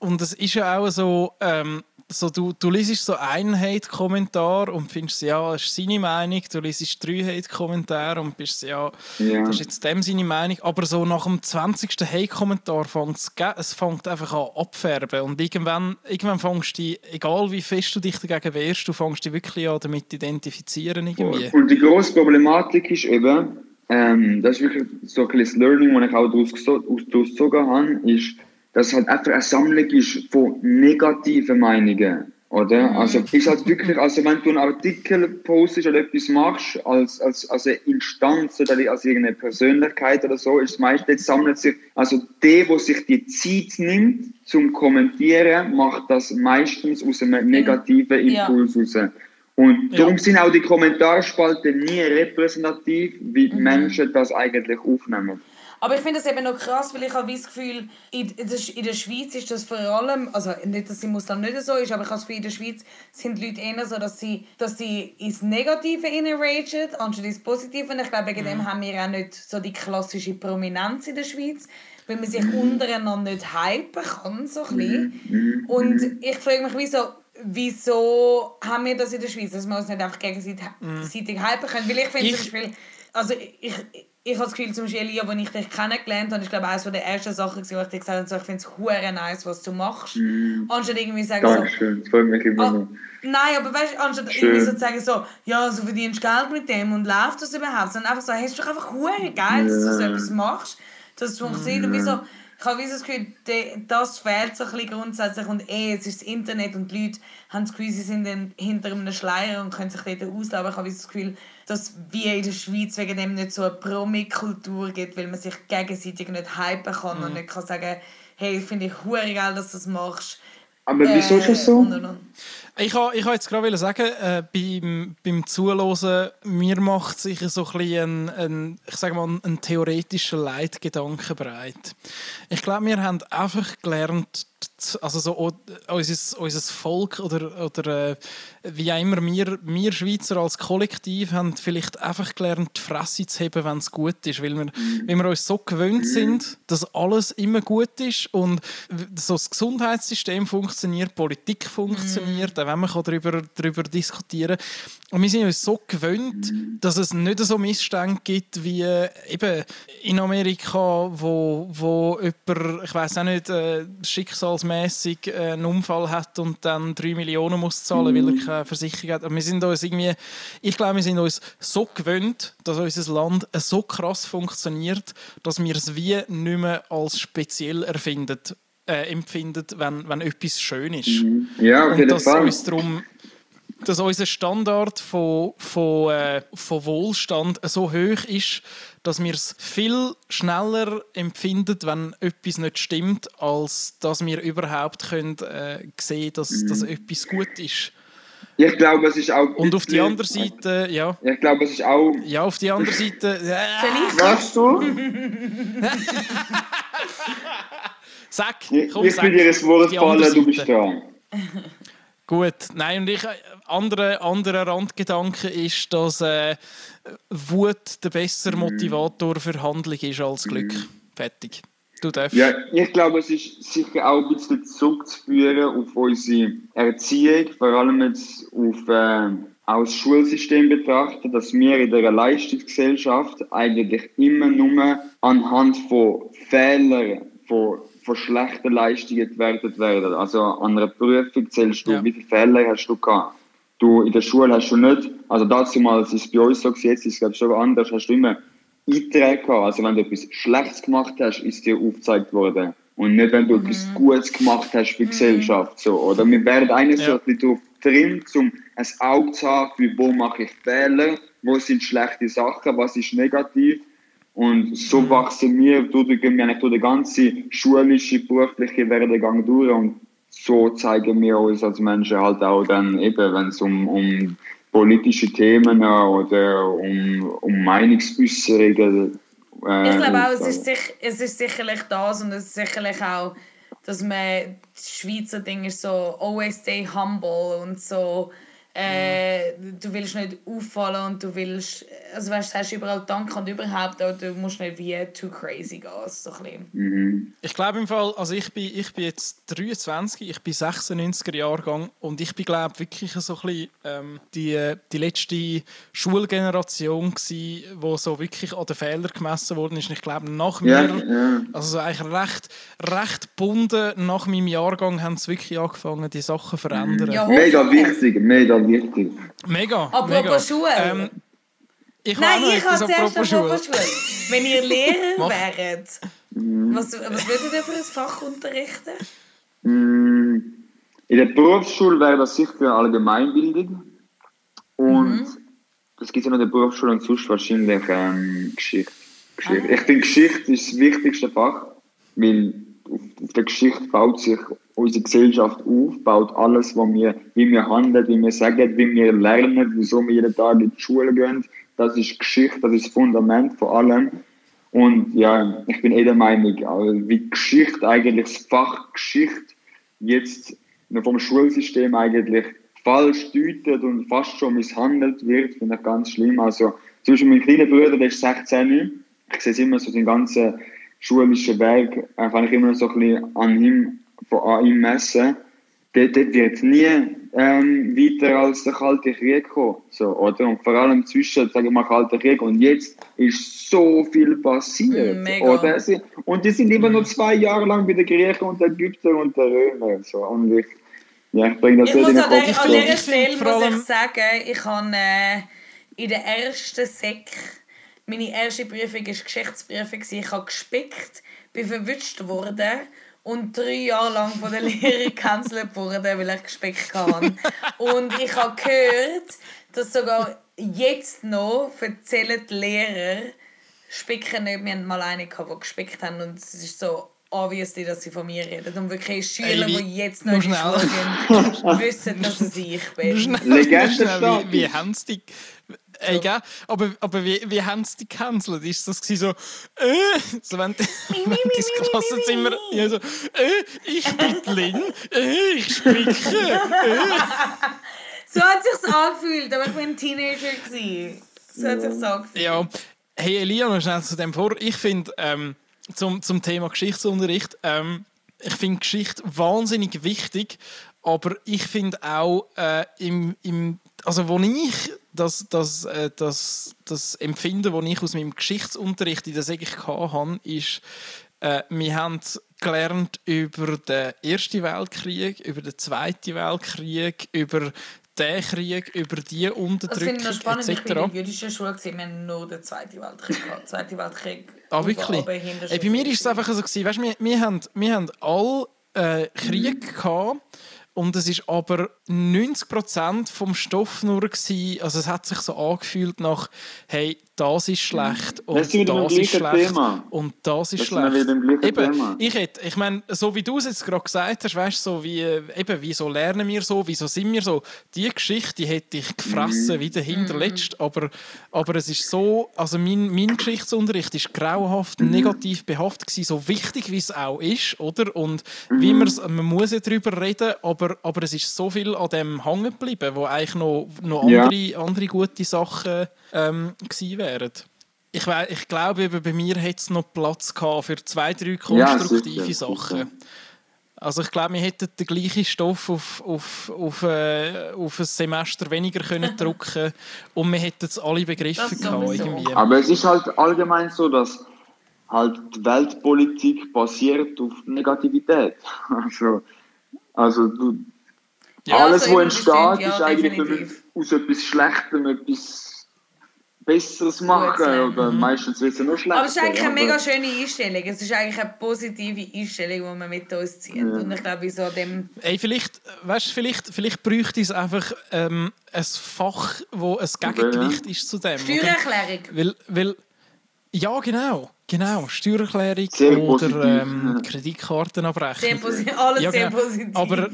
und es ist ja auch so, ähm, so, du, du liest so einen Hate-Kommentar und findest, ja, das ist seine Meinung. Du liest drei Hate-Kommentare und bist, ja, Ja. das ist jetzt dem seine Meinung. Aber so nach dem 20. Hate-Kommentar fängt es, fängt einfach an abfärben. Und irgendwann, irgendwann fängst du, egal wie fest du dich dagegen wehrst, du fängst dich wirklich an damit zu identifizieren irgendwie. Und die grosse Problematik ist eben, ähm, das ist wirklich so ein das Learning, das ich auch daraus gezogen habe, ist, dass es halt einfach eine Sammlung ist von negativen Meinungen. Oder? Also, ist halt wirklich, also wenn du einen Artikel postest oder etwas machst, als, als, als eine Instanz oder als irgendeine Persönlichkeit oder so, ist meistens sammelt sich, also der, der sich die Zeit nimmt zum Kommentieren, macht das meistens aus einem negativen Ja. Impuls raus. Und Ja. darum sind auch die Kommentarspalten nie repräsentativ, wie die Menschen das eigentlich aufnehmen. Aber ich finde das eben noch krass, weil ich habe das Gefühl, in, in der Schweiz ist das vor allem, also nicht, dass es im Ausland nicht so ist, aber ich habe das Gefühl, in der Schweiz sind die Leute eher so, dass sie, dass sie ins Negative ragen, anstatt ins Positive. Und ich glaube, wegen dem haben wir auch nicht so die klassische Prominenz in der Schweiz, weil man sich untereinander nicht hypen kann, so ein bisschen. Und ich frage mich, wieso, wieso haben wir das in der Schweiz, dass wir uns nicht einfach gegenseitig gegenseitig hypen können? Weil ich finde zum Beispiel, also ich, ich, habe das Gefühl, zum Beispiel, Elia, als ich dich kennengelernt habe, ich glaube, eines der ersten Sachen, wo ich dir gesagt habe, so, ich finde es hure nice, was du machst. Anstatt irgendwie sagen so, Dankeschön, das freut mich immer noch. nein, aber weißt du, anstatt Schön. irgendwie so zu sagen, so, ja, so verdienst Geld mit dem und läuft das überhaupt, sondern einfach so, hey, ist doch einfach hure geil, dass du so etwas machst, dass es funktioniert. Und wieso, ich habe wie so das Gefühl, das fehlt so ein bisschen grundsätzlich und eh, es ist das Internet und die Leute haben das Gefühl, sie sind hinter einem Schleier und können sich dort ausleben. Aber ich habe so das Gefühl, dass wir in der Schweiz wegen dem nicht so eine Promi-Kultur gibt, weil man sich gegenseitig nicht hypen kann und nicht kann sagen, hey, finde ich hure geil, dass du das machst. Aber wieso ist das so? und, und, und. Ich wollte ich ha jetzt gerade sagen, äh, beim, beim Zuhören, mir macht sich so ein, bisschen ein, ein, ich sage mal, ein theoretischer Leitgedanke breit. Ich glaube, wir haben einfach gelernt, also so unser, unser Volk oder, oder äh, wie auch immer, wir, wir Schweizer als Kollektiv haben vielleicht einfach gelernt, die Fresse zu heben, wenn es gut ist, weil wir, weil wir uns so gewöhnt sind, dass alles immer gut ist und so das Gesundheitssystem funktioniert, die Politik funktioniert, auch wenn man darüber, darüber diskutieren. Kann. Und wir sind uns so gewöhnt, dass es nicht so Missstände gibt wie äh, eben in Amerika, wo, wo jemand, ich weiß auch nicht, äh, schicksalsmäßig äh, einen Unfall hat und dann 3 Millionen muss zahlen, weil er keine Versicherung hat. Und wir sind uns irgendwie, ich glaube, wir sind uns so gewöhnt, dass unser Land so krass funktioniert, dass wir es wie nicht mehr als speziell erfinden, äh, empfinden, wenn, wenn etwas schön ist. Ja, auf Und jeden dass Fall. uns darum dass unser Standard von, von, äh, von Wohlstand so hoch ist, dass wir es viel schneller empfinden, wenn etwas nicht stimmt, als dass wir überhaupt können, äh, sehen dass, Mhm. dass etwas gut ist. Ich glaube, es ist auch. Und auf die andere Seite, ja, Ich glaube, es ist auch. ja auf die andere Seite, äh, Vielleicht Was du? sag, Ich, komm, ich sag, will dir ein Wort die andere fallen, du bist dran. Gut, nein, und ich, andere, andere Randgedanke ist, dass äh, Wut der bessere Motivator für Handlung ist als Glück. Fertig. Du darfst. Ja, ich glaube, es ist sicher auch ein bisschen zurückzuführen auf unsere Erziehung, vor allem jetzt auf äh, das Schulsystem betrachten, dass wir in der Leistungsgesellschaft eigentlich immer nur anhand von Fehlern, von, von schlechten Leistungen gewertet werden. Also an einer Prüfung zählst du, Ja. wie viele Fehler hast du gehabt. Du in der Schule hast du nicht, also dazu mal, es ist bei uns so, jetzt ist es glaube ich schon anders, hast du immer Einträge gehabt. Also wenn du etwas Schlechtes gemacht hast, ist dir aufgezeigt worden. Und nicht, wenn du etwas Gutes gemacht hast für die Gesellschaft. So. Oder wir werden so Ja. darauf getrimmt, um ein Auge zu haben, für wo mache ich Fehler, wo sind schlechte Sachen, was ist negativ. Und so wachsen wir, gehen wir eigentlich durch den ganzen schulischen, beruflichen Werdegang durch und so zeigen wir uns als Menschen halt auch dann eben, wenn es um, um politische Themen oder um, um Meinungsäußerungen äh, Ich glaube auch, es ist, sich, es ist sicherlich das und es ist sicherlich auch, dass man das Schweizer Ding ist so always stay humble und so Äh, du willst nicht auffallen und du willst, also weißt, du sagst überall Danke und überhaupt, aber du musst nicht wie too crazy gehen. So ein bisschen. Mhm. Ich glaube im Fall, also ich bin, ich bin jetzt 23, ich bin 96er Jahrgang und ich bin glaube wirklich so ein bisschen ähm, die, die letzte Schulgeneration gsi, wo so wirklich an den Fehlern gemessen worden ist. Und ich glaube nach mir, ja. also so eigentlich recht, recht gebunden nach meinem Jahrgang haben sie wirklich angefangen, die Sachen zu verändern. Ja, Mega wichtig, mega wichtig. Mega, Apropos mega. Schule. Ähm, ich Nein, ich habe zuerst apropos. Schule. Wenn ihr Lehrer wäret, was, was würdet ihr für ein Fach unterrichten? Mm, In der Berufsschule wäre das sicher Allgemeinbildung. Und das gibt es ja noch in der Berufsschule und sonst wahrscheinlich ähm, Geschichte. Geschichte. Ich finde, Geschichte ist das wichtigste Fach, weil auf, auf der Geschichte baut sich unsere Gesellschaft auf, baut alles, was wir, wie wir handeln, wie wir sagen, wie wir lernen, wieso wir jeden Tag in die Schule gehen. Das ist Geschichte, das ist das Fundament von allem. Und ja, ich bin eh der Meinung, also wie Geschichte eigentlich, das Fach Geschichte jetzt vom Schulsystem eigentlich falsch deutet und fast schon misshandelt wird, finde ich ganz schlimm. Also zum Beispiel mein kleiner Bruder, der ist 16, ich sehe immer so den ganzen schulischen Weg, äh, ich immer so ein bisschen an ihm, von, ihm messen. Dort, dort wird nie ähm, weiter als der Kalte Krieg kommen. So, oder? Und vor allem zwischen, sagen wir mal, Kalter Krieg und jetzt ist so viel passiert. Mega. Oder? Sie- Und die sind immer noch zwei Jahre lang bei den Griechen und den Ägyptern und den Römern. So. Und ich, ja, ich bringe das Ich muss an, der, an dieser Ich Stelle muss allem- ich sagen, ich habe äh, in der ersten Sek meine erste Prüfung war Geschichtsprüfung. Ich habe gespickt, bin verwünscht worden und drei Jahre lang von der Lehrerin gecancelt worden, weil ich gespickt habe. Und ich habe gehört, dass sogar jetzt noch erzählen die Lehrer, Spicken nicht. Wir hatten mal eine, gehabt, die gespickt haben und es ist so obviously, dass sie von mir reden. Und wirklich Schüler, die jetzt noch in die Schule gehen, wissen, dass es ich bin. Legendenstatus. wie, wie haben sie die... Ey, gell? Aber, aber wie, wie haben sie die gecancelt? Ist das so, äh, so wenn, die- wenn Klassenzimmer, ja, so, äh, ich bin Lynn, äh, ich spicke, äh. So hat sich's angefühlt, aber ich war ein Teenager. Gewesen. So hat sich's angefühlt. Ja, hey Elia, noch schnell zu dem vor. Ich finde, ähm, zum, zum Thema Geschichtsunterricht, ähm, ich finde Geschichte wahnsinnig wichtig, aber ich finde auch, äh, im, im, also wo ich das, das, äh, das, das Empfinden, das ich aus meinem Geschichtsunterricht in der SEG hatte, ist, äh, wir haben gelernt über den Ersten Weltkrieg, über den Zweiten Weltkrieg, über den Krieg, über die Das Unterdrückung finde ich noch spannend. Ich bin in etc. der jüdischen Schule, gewesen. wir haben nur den Zweiten Weltkrieg gehabt. Zweiten Weltkrieg. Ah, wirklich? Ey, bei mir ist es einfach so, gewesen, weißt, wir, wir, haben, wir haben alle äh, Krieg gehabt, und es ist aber 90% vom Stoff nur gewesen, also es hat sich so angefühlt nach hey, das ist schlecht und Das das ist schlecht Thema. und das ist Das schlecht. Eben, Thema. ich hätte, ich meine, so wie du es jetzt gerade gesagt hast, weißt so wie äh, eben, wieso lernen wir so, wieso sind wir so, die Geschichte die hätte ich gefressen wie der hinterletzt, aber, aber es ist so, also mein, mein Geschichtsunterricht ist grauenhaft negativ behaftet gewesen, so wichtig wie es auch ist, oder? Und wie man's, man muss ja darüber reden, aber, aber es ist so viel an dem hängen geblieben, wo eigentlich noch, noch Ja. andere, andere gute Sachen ähm, gewesen wären. Ich, ich glaube, eben bei mir hätte es noch Platz gehabt für zwei, drei konstruktive sicher, Sachen. sicher. Also ich glaube, wir hätten den gleichen Stoff auf, auf, auf, äh, auf ein Semester weniger können drucken und wir hätten es alle begriffen gehabt, irgendwie. Aber es ist halt allgemein so, dass halt die Weltpolitik basiert auf Negativität. Also, also du, Ja, alles, also was entsteht, ja, ist eigentlich wir definitiv. müssen aus etwas Schlechtem etwas Besseres machen. lernen. Oder meistens wird es ja nur schlechter. Aber es ist eigentlich eine mega schöne Einstellung. Es ist eigentlich eine positive Einstellung, die man mit uns zieht. Und ich glaube, so dem Ey, vielleicht, weißt, vielleicht, vielleicht bräuchte es einfach ähm, ein Fach, wo ein Gegengewicht ist zu dem. Steuererklärung. Weil, weil, ja, genau. Genau, Steuererklärung Sehr oder ähm, Kreditkartenabrechnung. Sehr positiv. Alles Ja, sehr genau. positiv. Aber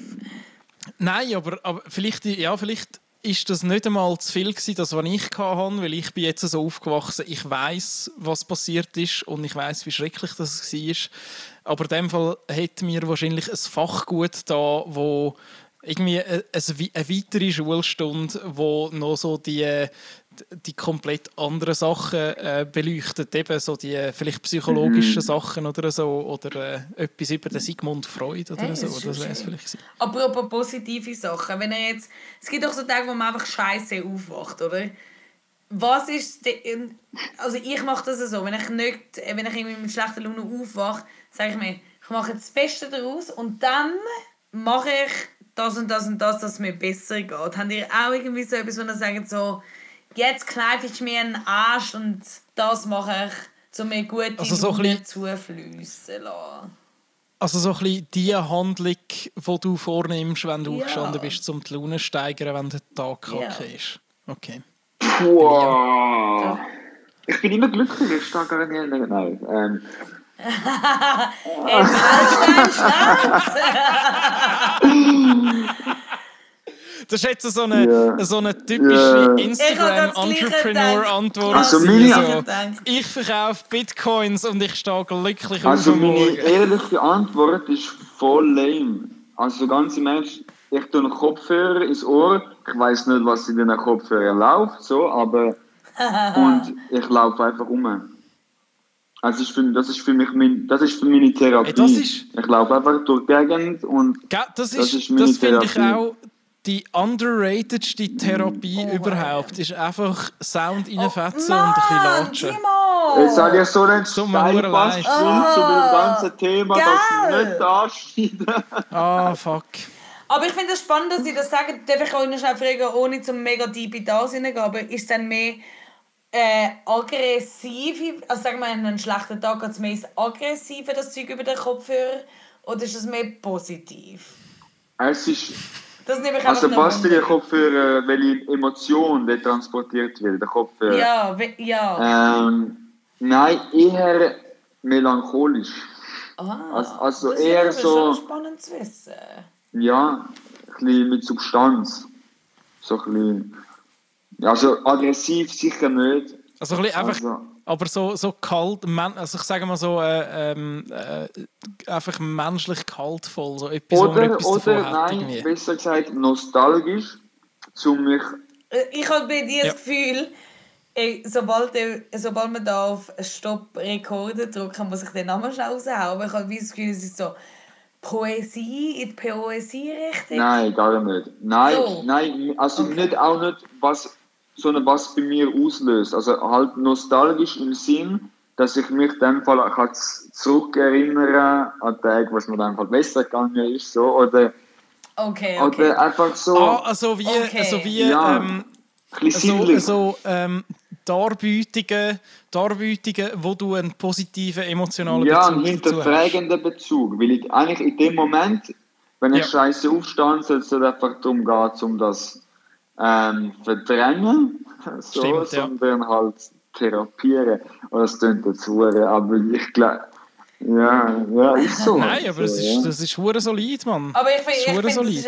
nein, aber, aber vielleicht, ja, vielleicht ist das nicht einmal zu viel gewesen, das was ich hatte, weil ich bin jetzt so aufgewachsen, ich weiß, was passiert ist und ich weiß, wie schrecklich das war. Aber in dem Fall hätte mir wahrscheinlich ein Fach gut da, wo irgendwie eine, eine weitere Schulstunde, wo noch so die, die komplett anderen Sachen äh, beleuchtet, eben so die äh, vielleicht psychologischen mhm. Sachen oder so, oder äh, etwas über den Sigmund Freud oder hey, so, das, das wäre es vielleicht gewesen. Apropos positive Sachen, wenn er jetzt, es gibt auch so Tage, wo man einfach scheiße aufwacht, oder? Was ist, de, also ich mache das so, wenn ich nicht, wenn ich irgendwie mit schlechter Laune aufwache, sage ich mir, ich mache das Beste daraus und dann mache ich das und das und das, dass es mir besser geht. Habt ihr auch irgendwie so etwas, wo ihr sagt, so, jetzt kneife ich mir einen Arsch und das mache ich, um mir gute also so Laune zufließen lassen? Also so ein bisschen die Handlung, die du vornimmst, wenn du ja. aufgestanden bist, um die Laune zu steigern, wenn der Tag kacke ja. ist. Okay. Wow. Ja. Ich bin immer glücklich, ich stehe gar nicht Nein. Ähm. Jetzt halt deinen! Das ist jetzt so eine, yeah. so eine typische yeah. Instagram-Entrepreneur-Antwort. Also meine, so, ich verkaufe Bitcoins und ich stehe glücklich Also meine ehrliche Antwort ist voll lame. Also ganz im Ernst, ich tue einen Kopfhörer ins Ohr. Ich weiß nicht, was in den Kopfhörern läuft, so, aber und ich laufe einfach um. Also ist für, das ist für mich mein, das ist für meine Therapie. Hey, ist, ich laufe einfach durch die Gegend und das, ist, das, ist meine das finde ich auch die underratedste Therapie oh, überhaupt ist einfach Sound reinfetzen oh, und ein bisschen latschen. Jetzt sage ich so einen so Steilpass oh, zu dem ganzen Thema, geil. dass ich nicht anschneide. Ah, oh, fuck. Aber ich finde es spannend, dass Sie das sagen. Darf ich euch noch schnell fragen, ohne zum mega deep in das hineingehen, aber ist es dann mehr äh, aggressiv, also sagen wir, einen schlechten Tag hat es mehr aggressive, das Zeug über den Kopfhörer, oder ist es mehr positiv? Es ist das nehme ich also passt dir der Kopfhörer, welche Emotion der transportiert wird, der Kopfhörer? Ja, ja. Ähm, nein, eher melancholisch. Ah, also, also das eher ist so. spannend zu wissen. Ja, ein bisschen mit Substanz. So ein bisschen. Also aggressiv sicher nicht. Also ein bisschen einfach. Also, aber so, so kalt, also ich sage mal so, äh, ähm, äh, einfach menschlich kaltvoll, so etwas, oder, etwas oder nein, irgendwie. besser gesagt nostalgisch, zu mich... Äh, ich habe bei dir ja. das Gefühl, ey, sobald, sobald man da auf Stopp Rekorde drücken, muss ich den Namen schnell raushauen, aber ich habe das Gefühl, es ist so... Poesie in die Poesie-Richtung? Nein, gar nicht. Nein, so. nein also okay. nicht, auch nicht, was sondern was bei mir auslöst. Also halt nostalgisch im Sinn, dass ich mich dann Fall kann zurückerinnern an Tage, was mir dann Fall besser gegangen ist, so oder okay, okay. oder einfach so. Ah, also wie, okay. also wie ja, ähm, also, also ähm, Darbietungen, Darbietungen, wo du einen positiven emotionalen ja, Bezug Ja, einen hinterfragenden Bezug, weil ich eigentlich in dem Moment, wenn ich ja. scheiße aufstehe, soll es einfach darum gehen, um das ähm, verdrängen, so, Stimmt, sondern ja. halt therapieren. Und das klingt jetzt aber ich glaube, ja, ja, ist so. Nein, aber das ist, das ist hure solid, Mann. Aber ich finde, das, find,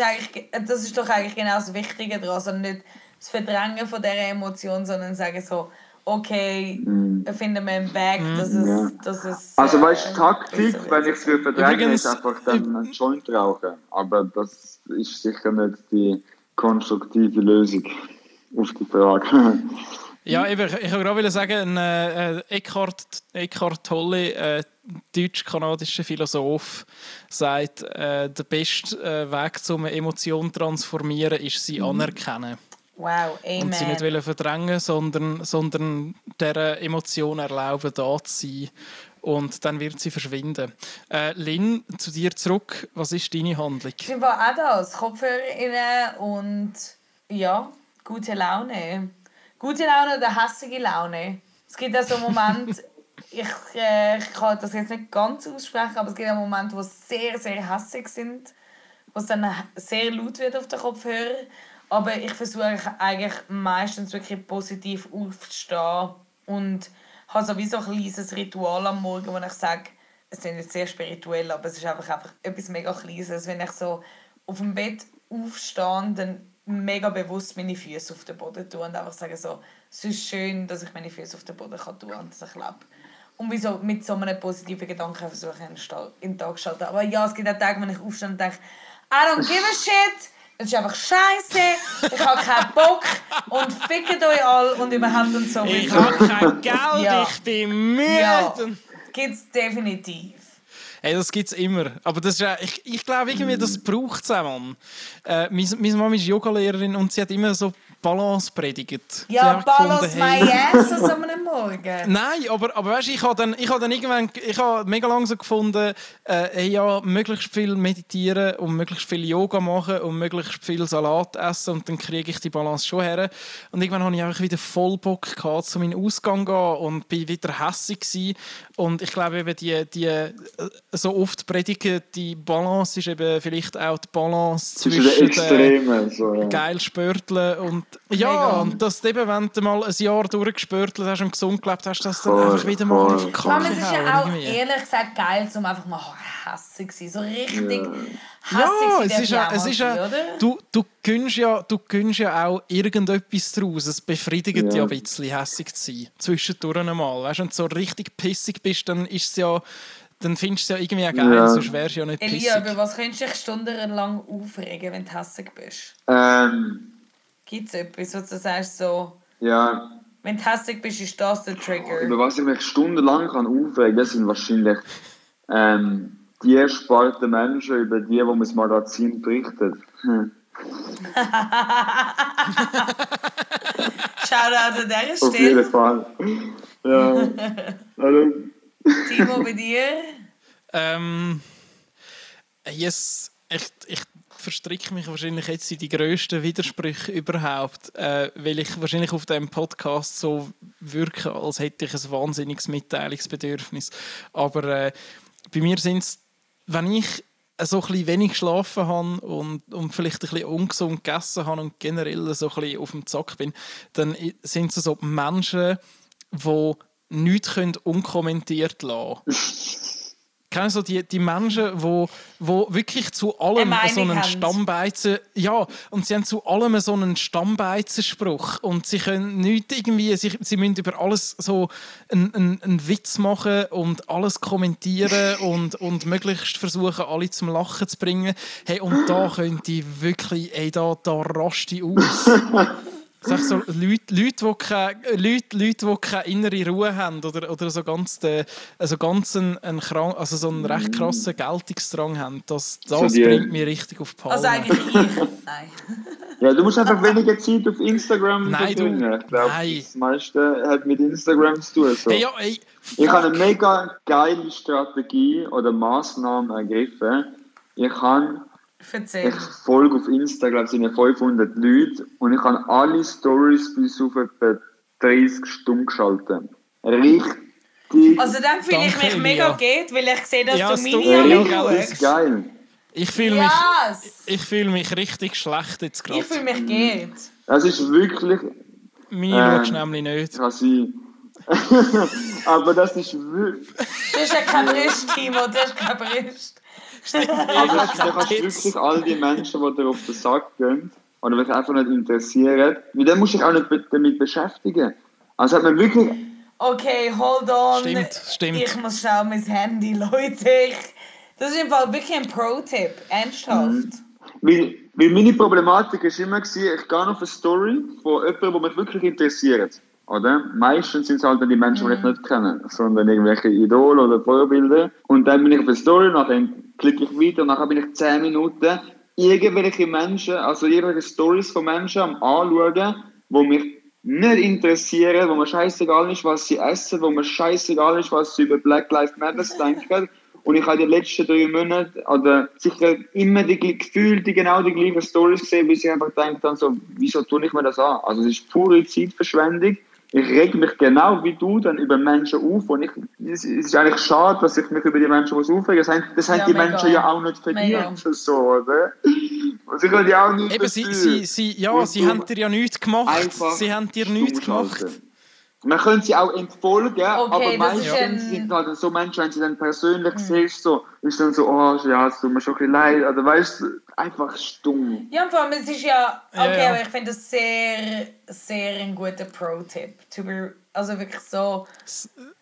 das, das ist doch eigentlich genau das Wichtige daran, also nicht das Verdrängen von dieser Emotion, sondern sagen so, okay, mm. finden wir einen Weg, mm. dass es, ja. dass es Also weißt du, äh, Taktik, wenn ich es verdränge, Übrigens, ist einfach dann einen Joint rauchen. Aber das ist sicher nicht die konstruktive Lösung auf die Frage. ja, ich, ich wollte gerade sagen, äh, Eckhart, Eckhart Tolle, äh, deutsch-kanadischer Philosoph, sagt, äh, der beste äh, Weg, um eine Emotion zu transformieren, ist sie mhm. anerkennen. Wow, amen. Und sie nicht verdrängen, sondern, sondern dieser Emotion erlauben, da zu sein und dann wird sie verschwinden. Äh, Lynn, zu dir zurück. Was ist deine Handlung? Ich war auch das. Kopfhörer und ja, gute Laune. Gute Laune oder hässliche Laune. Es gibt auch so einen Moment, ich, äh, ich kann das jetzt nicht ganz aussprechen, aber es gibt einen Moment, wo sehr, sehr hässlich sind, wo es dann sehr laut wird auf den Kopfhörer. Aber ich versuche eigentlich meistens wirklich positiv aufzustehen und habe sowieso ein kleines Ritual am Morgen, wo ich sage, es ist nicht sehr spirituell, aber es ist einfach, einfach etwas mega Kleines. Wenn ich so auf dem Bett aufstehe, dann mega bewusst meine Füße auf den Boden tue und einfach sage so, es ist schön, dass ich meine Füße auf den Boden kann tun und dass ich lebe. Und wieso mit so einem positiven Gedanken versuche in den Tag zu schalten. Aber ja, es gibt auch Tage, wenn ich aufstehe und denke, I don't give a shit, es ist einfach scheiße, ich habe keinen Bock und fickt euch alle und überhaupt und so. Ich habe kein Geld, Ja. ich bin müde. Ja, gibt's definitiv. Hey, das gibt es immer. Aber das ist ja, ich, ich glaube, irgendwie, das braucht es auch, Mann. Äh, meine, meine Mama ist Yogalehrerin und sie hat immer so Balance predigt. Ja, Balance hey- my ass an so einem Morgen. Nein, aber, aber weißt, ich habe dann, ich habe dann irgendwann, ich habe mega lang so gefunden, äh, hey, ja, möglichst viel meditieren und möglichst viel Yoga machen und möglichst viel Salat essen und dann kriege ich die Balance schon her. Und irgendwann habe ich einfach wieder voll Bock gehabt, zu meinem Ausgang zu gehen und bin wieder hässig gewesen. Und ich glaube eben, die, die äh, so oft predigen, die Balance ist eben vielleicht auch die Balance Zwischen den zwischen den Extremen. So, ja. geil spörteln und ja, Mega. und dass du eben, wenn du mal ein Jahr durchgespörtelt hast und gesund gelebt hast, dass du dann einfach wieder mal auf die Kacke es ist ja auch irgendwie. ehrlich gesagt geil, um einfach mal hässig zu sein. So richtig Ja, hässig es ist ja, es ist ja, oder? du, du gönnst ja, du gönnst ja auch irgendetwas daraus. Es befriedigt ja, Ja. ein bisschen, hässig zu sein. Zwischendurch einmal. Weißt, wenn du so richtig pissig bist, dann ist es ja, dann findest du es ja irgendwie auch geil, Ja. sonst wärst du ja nicht pissig. Elia, über was könntest du dich stundenlang aufregen, wenn du hässig bist? Ähm, Gibt es etwas, wo du sagst, so, ja, wenn du hässig bist, ist das der Trigger? über was ich mich stundenlang kann aufregen kann, sind wahrscheinlich ähm, die Sparte Menschen, über die, die man das Magazin berichtet. Hm. Shoutout an dieser Auf jeden Stelle. Fall. Ja. Also, Timo, bei dir? Ähm, yes, ich, ich verstricke mich wahrscheinlich jetzt in die grössten Widersprüche überhaupt, äh, weil ich wahrscheinlich auf dem Podcast so wirke, als hätte ich ein wahnsinniges Mitteilungsbedürfnis. Aber äh, bei mir sind es, wenn ich so ein wenig geschlafen habe und, und vielleicht ein bisschen ungesund gegessen habe und generell so ein auf dem Zack bin, dann sind es so Menschen, die nichts können unkommentiert lassen Kennst du die, die Menschen, die wo, wo wirklich zu allem Eine so einen. Stammbeizen... Ja, und sie haben zu allem so einen Stammbeizenspruch. Und sie können nicht irgendwie... Sie, sie müssen über alles so einen, einen, einen Witz machen und alles kommentieren und, und möglichst versuchen, alle zum Lachen zu bringen. Hey, und da können die wirklich... Ey, da, da raste ich aus. Sag so, Leute, Leute, die keine, Leute, Leute, die keine innere Ruhe haben oder, oder so ganz, den, also ganz einen, einen, krank, also so einen recht krassen Geltungsdrang haben, das, das die- bringt mich richtig auf die Palme. Also eigentlich ich. Nein. ja, du musst einfach weniger Zeit auf Instagram Nein, du- verbringen. Ich glaube, nein. das meiste hat mit Instagram zu tun. So. hey, ja, ey, Ich habe eine mega geile Strategie oder Maßnahme ergriffen. Ich habe Erzähl. Ich folge auf Instagram sind ja 500 Leute und ich habe alle Stories bis auf etwa 30 Stunden geschaltet. Richtig, Also dann fühle ich mich mega Elia. geht, weil ich sehe, dass Ja, du es meine ja schaust. geil. ich fühle mich, Yes! ich fühle mich richtig schlecht jetzt Ich fühle gerade. mich geht. Das ist wirklich Meine Ähm, schaust du nämlich nicht. kann sein. Aber das ist wirklich. Du hast ja kein Brust, Timo, du hast kein Brust. Aber da kannst du wirklich all die Menschen, die dir auf den Sack gehen oder dich einfach nicht interessieren, mit dem musst du dich auch nicht damit beschäftigen. Also hat man wirklich. Okay, hold on. Stimmt, stimmt. Ich muss schauen, mein Handy, Leute. Ich, das ist im Fall wirklich ein Pro-Tipp. Ernsthaft. Weil, weil meine Problematik war immer, ich gehe auf eine Story von jemandem, der mich wirklich interessiert. Oder? Meistens sind es halt dann die Menschen, die ich nicht kenne, sondern irgendwelche Idole oder Vorbilder. Und dann bin ich auf eine Story, nachher klicke ich weiter, nachher bin ich 10 Minuten irgendwelche Menschen, also irgendwelche Stories von Menschen am Anschauen, die mich nicht interessieren, wo mir scheißegal ist, was sie essen, wo mir scheißegal ist, was sie über Black Lives Matter denken. Und ich habe die letzten drei Monate oder sicher immer die gefühlt die genau die gleichen Stories gesehen, bis ich einfach denke dann so, wieso tue ich mir das an? Also es ist pure Zeitverschwendung. Ich reg mich genau wie du dann über Menschen auf und ich, es ist eigentlich schade, dass ich mich über die Menschen muss aufregen. Das haben, das haben Ja, die. Menschen ja auch nicht verdient, so, oder? Und sie können ja auch nicht Eben, sie, sie, sie, ja, Und sie haben dir ja nichts gemacht. einfach Sie haben dir nichts gemacht. Man könnte sie auch entfolgen, aber das ist meistens sind halt so Menschen, wenn sie dann persönlich siehst, so, ist dann so, oh ja, es tut mir schon ein bisschen leid, oder weißt du, einfach stumm. Ja, vor allem, es ist ja. Ja, Okay, ja. aber ich finde das sehr, sehr ein guter Pro-Tipp. Also wirklich so.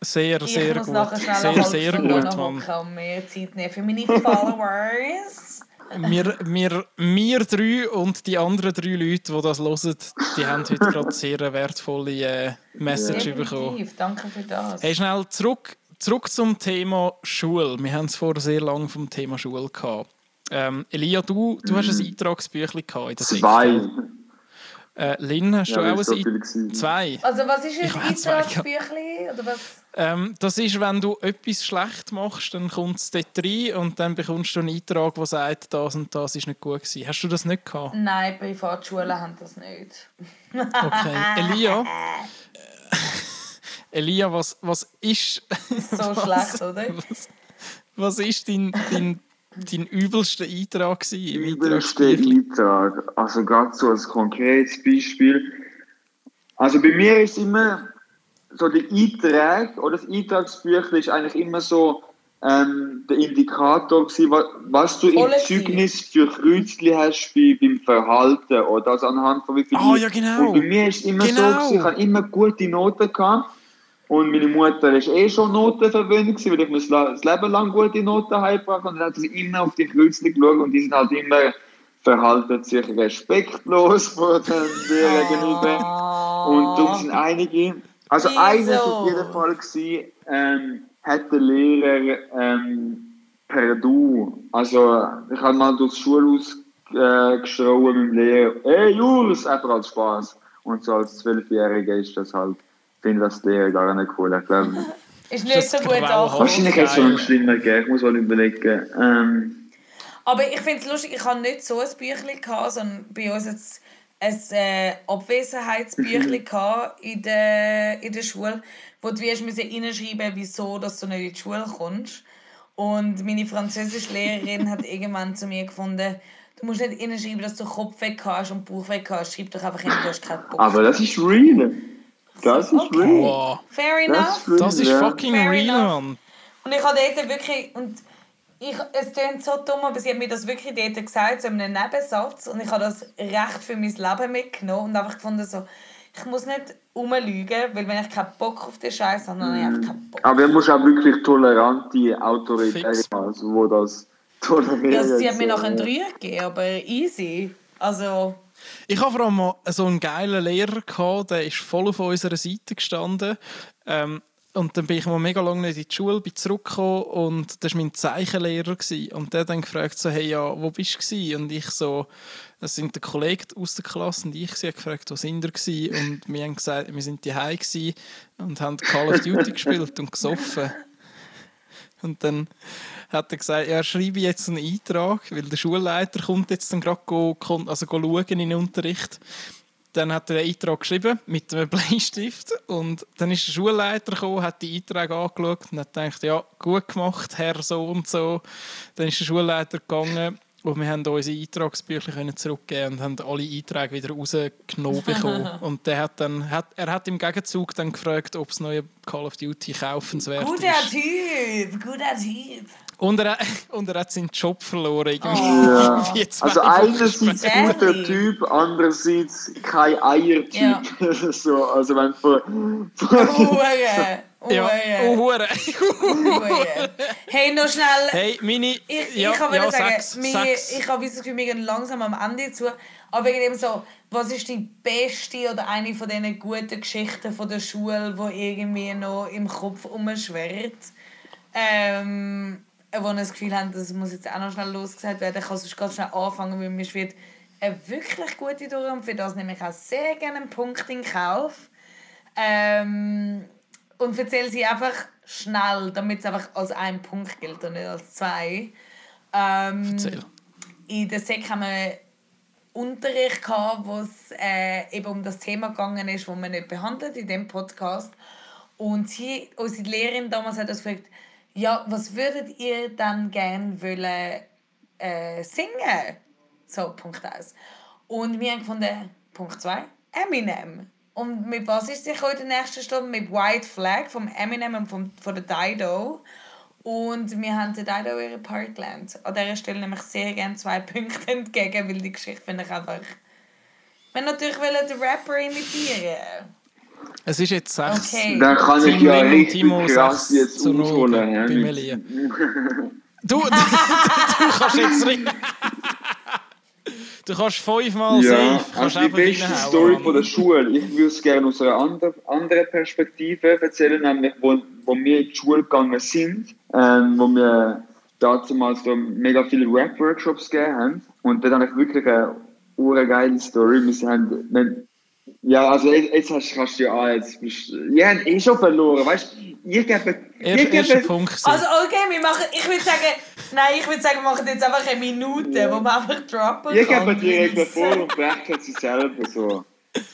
Sehr, Ich sehr muss gut. nachher schnell Sehr, eine sehr Stunde gut, Mann. und mehr Zeit nehmen für meine Followers. wir, wir, wir drei und die anderen drei Leute, die das hören, die haben heute gerade sehr wertvolle äh, Message bekommen. Definitiv, danke für das. Hey, schnell zurück, zurück zum Thema Schule. Wir haben es vor sehr lang vom Thema Schule gehabt. Ähm, Elia, du, du hast ein Eintragsbüchlein gehabt in der Zwei. Äh, Lynn, hast du Ja, auch es so ein Eintragsbüchlein? Zwei. Also was ist ein. Eintragsbüchlein? Oder was? Ähm, das ist, wenn du etwas schlecht machst, dann kommt es dort rein und dann bekommst du einen Eintrag, der sagt, das und das ist nicht gut gewesen. Hast du das nicht gehabt? Nein, Privatschulen haben das nicht. Okay. Elia? Elia, was, was ist... So schlecht, oder? Was, was ist dein, dein, dein übelster Eintrag gewesen im Übelste Eintragsbüchlein? Eintrag. Also gerade so als konkretes Beispiel. Also bei mir ist immer so der Eintrag oder das Eintragsbüchlein ist eigentlich immer so ähm, der Indikator gewesen, wa- was du Voll im. Zeugnis für Kreuzchen hast bei, beim Verhalten oder also anhand von wie viel. Ah, ja, genau. Und bei mir ist es immer so, Genau. gewesen, ich habe immer gute Noten gehabt. Und meine Mutter ist eh schon notenverwöhnt, weil ich mir das Le- das Leben lang gute Noten heimgebracht. Und dann hat sie immer auf die Kreuzchen geschaut und die sind halt immer verhalten sich respektlos vor den Lehrern gegenüber. Und darum sind einige, also Wieso? eines auf jeden Fall gewesen, ähm, hat der Lehrer ähm, per Du, also ich habe mal durchs Schulhaus äh, geschrauen mit dem Lehrer, hey Jules, einfach als Spaß. Und so als Zwölfjähriger ist das halt, finde das die Lehrer gar nicht cool. Glaube, Ist nicht Das so gut angekommen. wahrscheinlich hat es so noch schlimmer gegeben, ich muss mal überlegen. Ähm, Aber ich finde es lustig, ich habe nicht so ein Büchlein gehabt, sondern bei uns jetzt ein äh, Abwesenheitsbüchlein gehabt in der, in der Schule, wo du wirst reinschreiben wieso dass du nicht in die Schule kommst. Und meine Französischlehrerin hat irgendwann zu mir gefunden, du musst nicht reinschreiben, dass du Kopf weg hast und Bauch weg hast, schreib doch einfach hin, du hast keinen Bock. aber das ist real. Das ist Okay. real. Wow. Fair Das enough. ist. Das ist fucking Fair real, enough. Mann. Und ich habe dort wirklich, und ich, es klingt so dumm, aber sie hat mir das wirklich dort gesagt, so in einem Nebensatz. Und ich habe das recht für mein Leben mitgenommen und einfach gefunden, so, ich muss nicht rumlügen, weil wenn ich keinen Bock auf den Scheiß habe, dann habe ich einfach keinen Bock. Aber du musst auch wirklich tolerante Autoritäten haben, also, wo das tolerieren. Ja, sie hat mir so, noch einen. Dreier gegeben, aber easy. Also, Ich habe vor allem mal so einen geilen Lehrer gehabt, der ist voll auf unserer Seite gestanden. Ähm, und dann bin ich mal mega lange nicht in die Schule, bin zurückgekommen und das war mein Zeichenlehrer. Gewesen. Und der dann gefragt, so, hey, ja, wo bist du? Gewesen? Und ich so, das sind die Kollegen aus der Klasse und ich sie hat gefragt, wo sind ihr? Gewesen? Und wir haben gesagt, wir sind daheim gewesen und haben Call of Duty gespielt und gesoffen. Und dann hat er gesagt, ja, schreibe jetzt einen Eintrag, weil der Schulleiter kommt jetzt dann gerade go, also schauen in den Unterricht. Dann hat er einen Eintrag geschrieben mit einem Bleistift und dann ist der Schulleiter gekommen, hat die Einträge angeschaut und hat gedacht, ja, gut gemacht, Herr so und so. Dann ist der Schulleiter gegangen und wir haben unsere Eintragsbücher können zurückgeben und haben alle Einträge wieder rausgenommen bekommen. Und der hat dann, hat, er hat im Gegenzug dann gefragt, ob das neue Call of Duty kaufenswert guter ist. Typ, guter Typ. Und er, und er hat seinen Job verloren. Irgendwie. Ja. Wie zwei Also einerseits guter Typ, andererseits kein Eiertyp. Ja. so, also wenn von, von Uhren, Ja, oh, Uhren, Hure. Uhren. Hey, noch schnell. Hey, meine. Ich, ja, ich kann ja, sagen, sag's, wir, sag's. ich habe das Gefühl, wir gehen langsam am Ende zu. Aber wegen dem so, was ist die beste oder eine von diesen guten Geschichten von der Schule, die irgendwie noch im Kopf umschwirrt? Ähm, wo wir das Gefühl haben, das muss jetzt auch noch schnell losgesagt werden. Ich kann sonst ganz schnell anfangen, weil mir wird eine wirklich gute durch und für das nehme ich auch sehr gerne einen Punkt in Kauf. Ähm, und erzähle sie einfach schnell, damit es einfach als ein Punkt gilt und nicht als zwei. Ähm, Erzähl. in der Sek haben wir Unterricht gehabt, wo es äh, eben um das Thema gegangen ist, das wir nicht behandelt in dem Podcast. Und sie, unsere Lehrerin damals hat uns gefragt, ja, was würdet ihr dann gerne wollen, äh, singen? So, Punkt 1. Und wir haben gefunden, Punkt 2, Eminem. Und mit was ist sie gekommen in der nächsten Stunde? Mit White Flag vom Eminem und vom, von der Dido. Und wir haben den Dido ihre gelernt. An dieser Stelle nehme ich sehr gerne zwei Punkte entgegen, weil die Geschichte finde ich einfach... Wir natürlich wollen den Rapper imitieren. Es ist jetzt 6. Okay. Dann kann ich ja richtig krass 6 jetzt zu 0 ausholen. Ja. Du, du, du kannst jetzt nicht. Du kannst fünfmal Ja, safe, kannst also die beste. Story von der Schule. Ich würde es gerne aus einer ander, anderen Perspektive erzählen, nämlich wo, wo wir in die Schule gegangen sind, ähm, wo wir damals so mega viele Rap-Workshops gegeben haben. Und dort habe ich wirklich eine urgeile Story. Wir haben, ja, also jetzt, jetzt hast, kannst du ja an, jetzt bist habt eh schon verloren, weißt du? Ihr gebt, ihr Er, erster gebt, Punkt. gewesen. Also okay, wir machen, ich würde sagen, nein, ich würde sagen, wir machen jetzt einfach eine Minute, wo man einfach droppen ihr kann. gebt direkt vor und brechen sie selber so.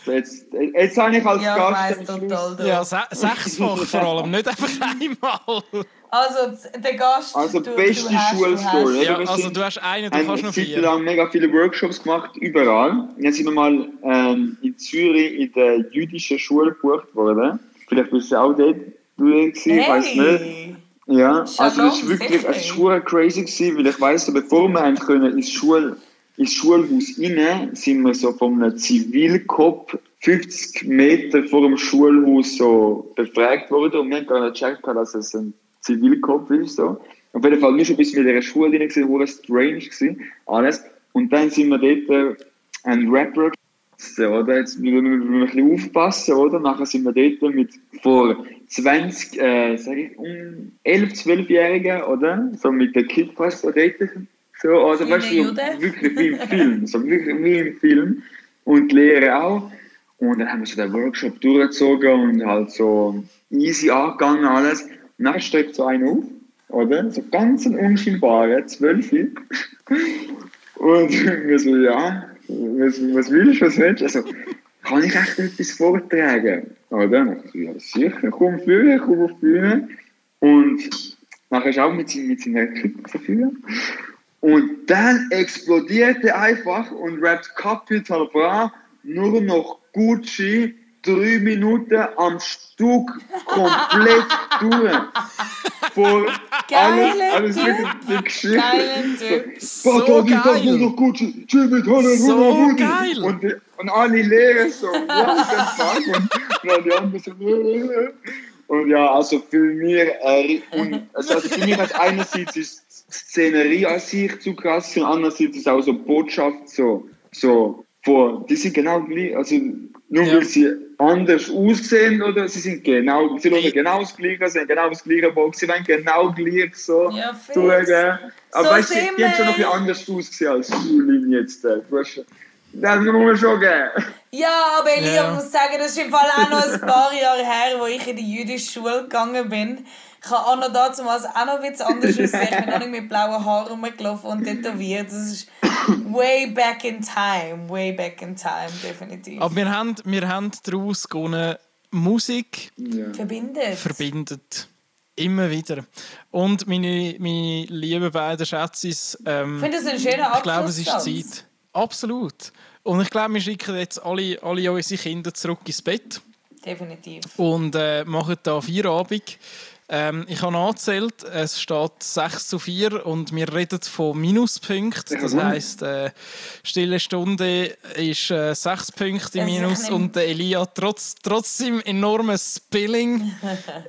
Jetzt, jetzt habe ich als Ja, ich Gast weiss total. du. ja, se sechsfach vor allem, nicht einfach einmal. Also, der Gast, Also du, beste du hast, du Schulstory. hast. Ja, wir also du hast einen, du haben kannst noch eine Zeit vier. lang mega viele Workshops gemacht, überall. Jetzt sind wir mal ähm, in Zürich in der jüdischen Schule gebucht worden. Vielleicht bist du auch dort gewesen, ich weiß nicht. Hey! Ja, also das Shalom, ist wirklich es ist crazy gewesen, weil ich weiss, bevor wir haben können ins, Schul, ins Schulhaus rein, sind wir so von einem Zivilkopf 50 Meter vor dem Schulhaus so befragt worden und wir haben gar nicht gecheckt, dass es ein Zivilkopf ist. So. Auf jeden Fall, wir schon bis wir in dieser Schule drin es strange war, alles. Und dann sind wir dort äh, ein Rapper oder? Jetzt müssen wir ein bisschen aufpassen, oder? Nachher sind wir dort mit vor 20, äh, sag ich, um 11, 12-Jährigen, oder? So mit der Kidpass so dort. So, also, weißt du, wirklich wie im Film. So wirklich wie im Film. Und die Lehrer auch. Und dann haben wir so den Workshop durchgezogen und halt so easy angegangen alles. Und dann steigt so einer auf, oder? So ganz ein unscheinbarer, zwölf. Und wir so, ja, was, was willst du, was willst du? Also, kann ich echt etwas vortragen? Oder? Und ich so, ja, sicher, komm führen, komm auf die Bühne. Und nachher ist auch mit, mit seiner führen. Und dann explodiert er einfach und rappt Capital Bra nur noch Gucci drei Minuten am Stück komplett durch. Vor alles, Geiler alles Typ. Geiler Typ. So Papa, geil. noch Gucci, Jimmy, Tonne, So geil. Und, die- und alle Lehrer so, the fuck? Und, und die anderen so, äh. und ja, also für mich, äh, und, also für mich hat einerseits ist die Szenerie an sich zu krass und andererseits ist auch so Botschaft so, so, vor, die sind genau gleich, also nur Ja. weil sie anders aussehen oder sie sind genau, sie hören genau das Gleiche, sie haben genau das gleiche Bock, sie wollen genau gleich so Ja, tun. Aber So weißt du, sind die haben schon noch ein anders ausgesehen als Julien jetzt. äh. Du hast, das muss man schon geben. Ja, aber Elia, Ja. ich muss sagen, das ist im Fall auch noch ein paar Jahre her, wo ich in die jüdische Schule gegangen bin. Ich habe auch noch damals auch noch ein bisschen anders ausgesehen. Ich bin auch nicht mit blauen Haaren rumgelaufen und tätowiert. Das ist way back in time. Way back in time, definitiv. Aber wir haben, wir haben daraus gewonnen, Musik Ja. Verbindet. verbindet. Immer wieder. Und meine, meine lieben beiden Schätzis, ähm, Ich finde das ein schöner ich glaube, es ist. Zeit. Absolut. Und ich glaube, wir schicken jetzt alle, alle unsere Kinder zurück ins Bett Definitiv. und äh, machen da Feierabend. Ähm, ich habe nachgezählt, es steht 6 zu 4 und wir reden von Minuspunkten. Das heisst, äh, stille Stunde ist äh, 6 Punkte ich Minus und der Elia trotz, trotz seinem enormen Spilling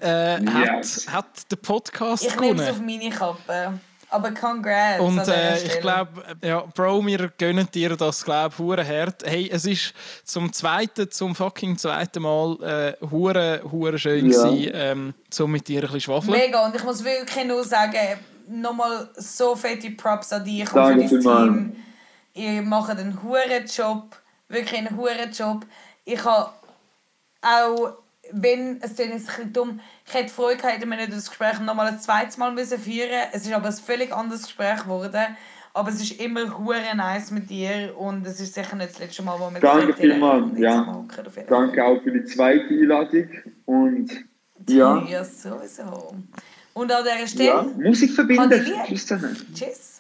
äh, Yes. hat, hat den Podcast Ich nehme es auf gewonnen. meine Kappe. Aber congrats Und äh, ich glaube, ja, Bro, wir gönnen dir das, glaube ich, hure hart. Hey, es ist zum zweiten, zum fucking zweiten Mal äh, hure, hure schön Ja. gewesen, ähm, so mit dir ein bisschen schwafeln. Mega. Und ich muss wirklich nur sagen, nochmal so fette Props an dich und Danke für dein. Team. Ihr macht einen huren Job. Wirklich einen huren Job. Ich habe auch, wenn, es ein bisschen dumm, ich hätte Freude gehabt, hätten wir nicht das Gespräch nochmal ein zweites Mal müssen führen Es ist aber ein völlig anderes Gespräch geworden. Aber es ist immer hure nice mit dir und es ist sicher nicht das letzte Mal, wo wir Danke vielmals, ja. Danke auch für die zweite Einladung. Und ja, Ja, sowieso. Und an dieser ja Stelle, Musik verbindet. ich lieb. Tschüss zusammen. tschüss.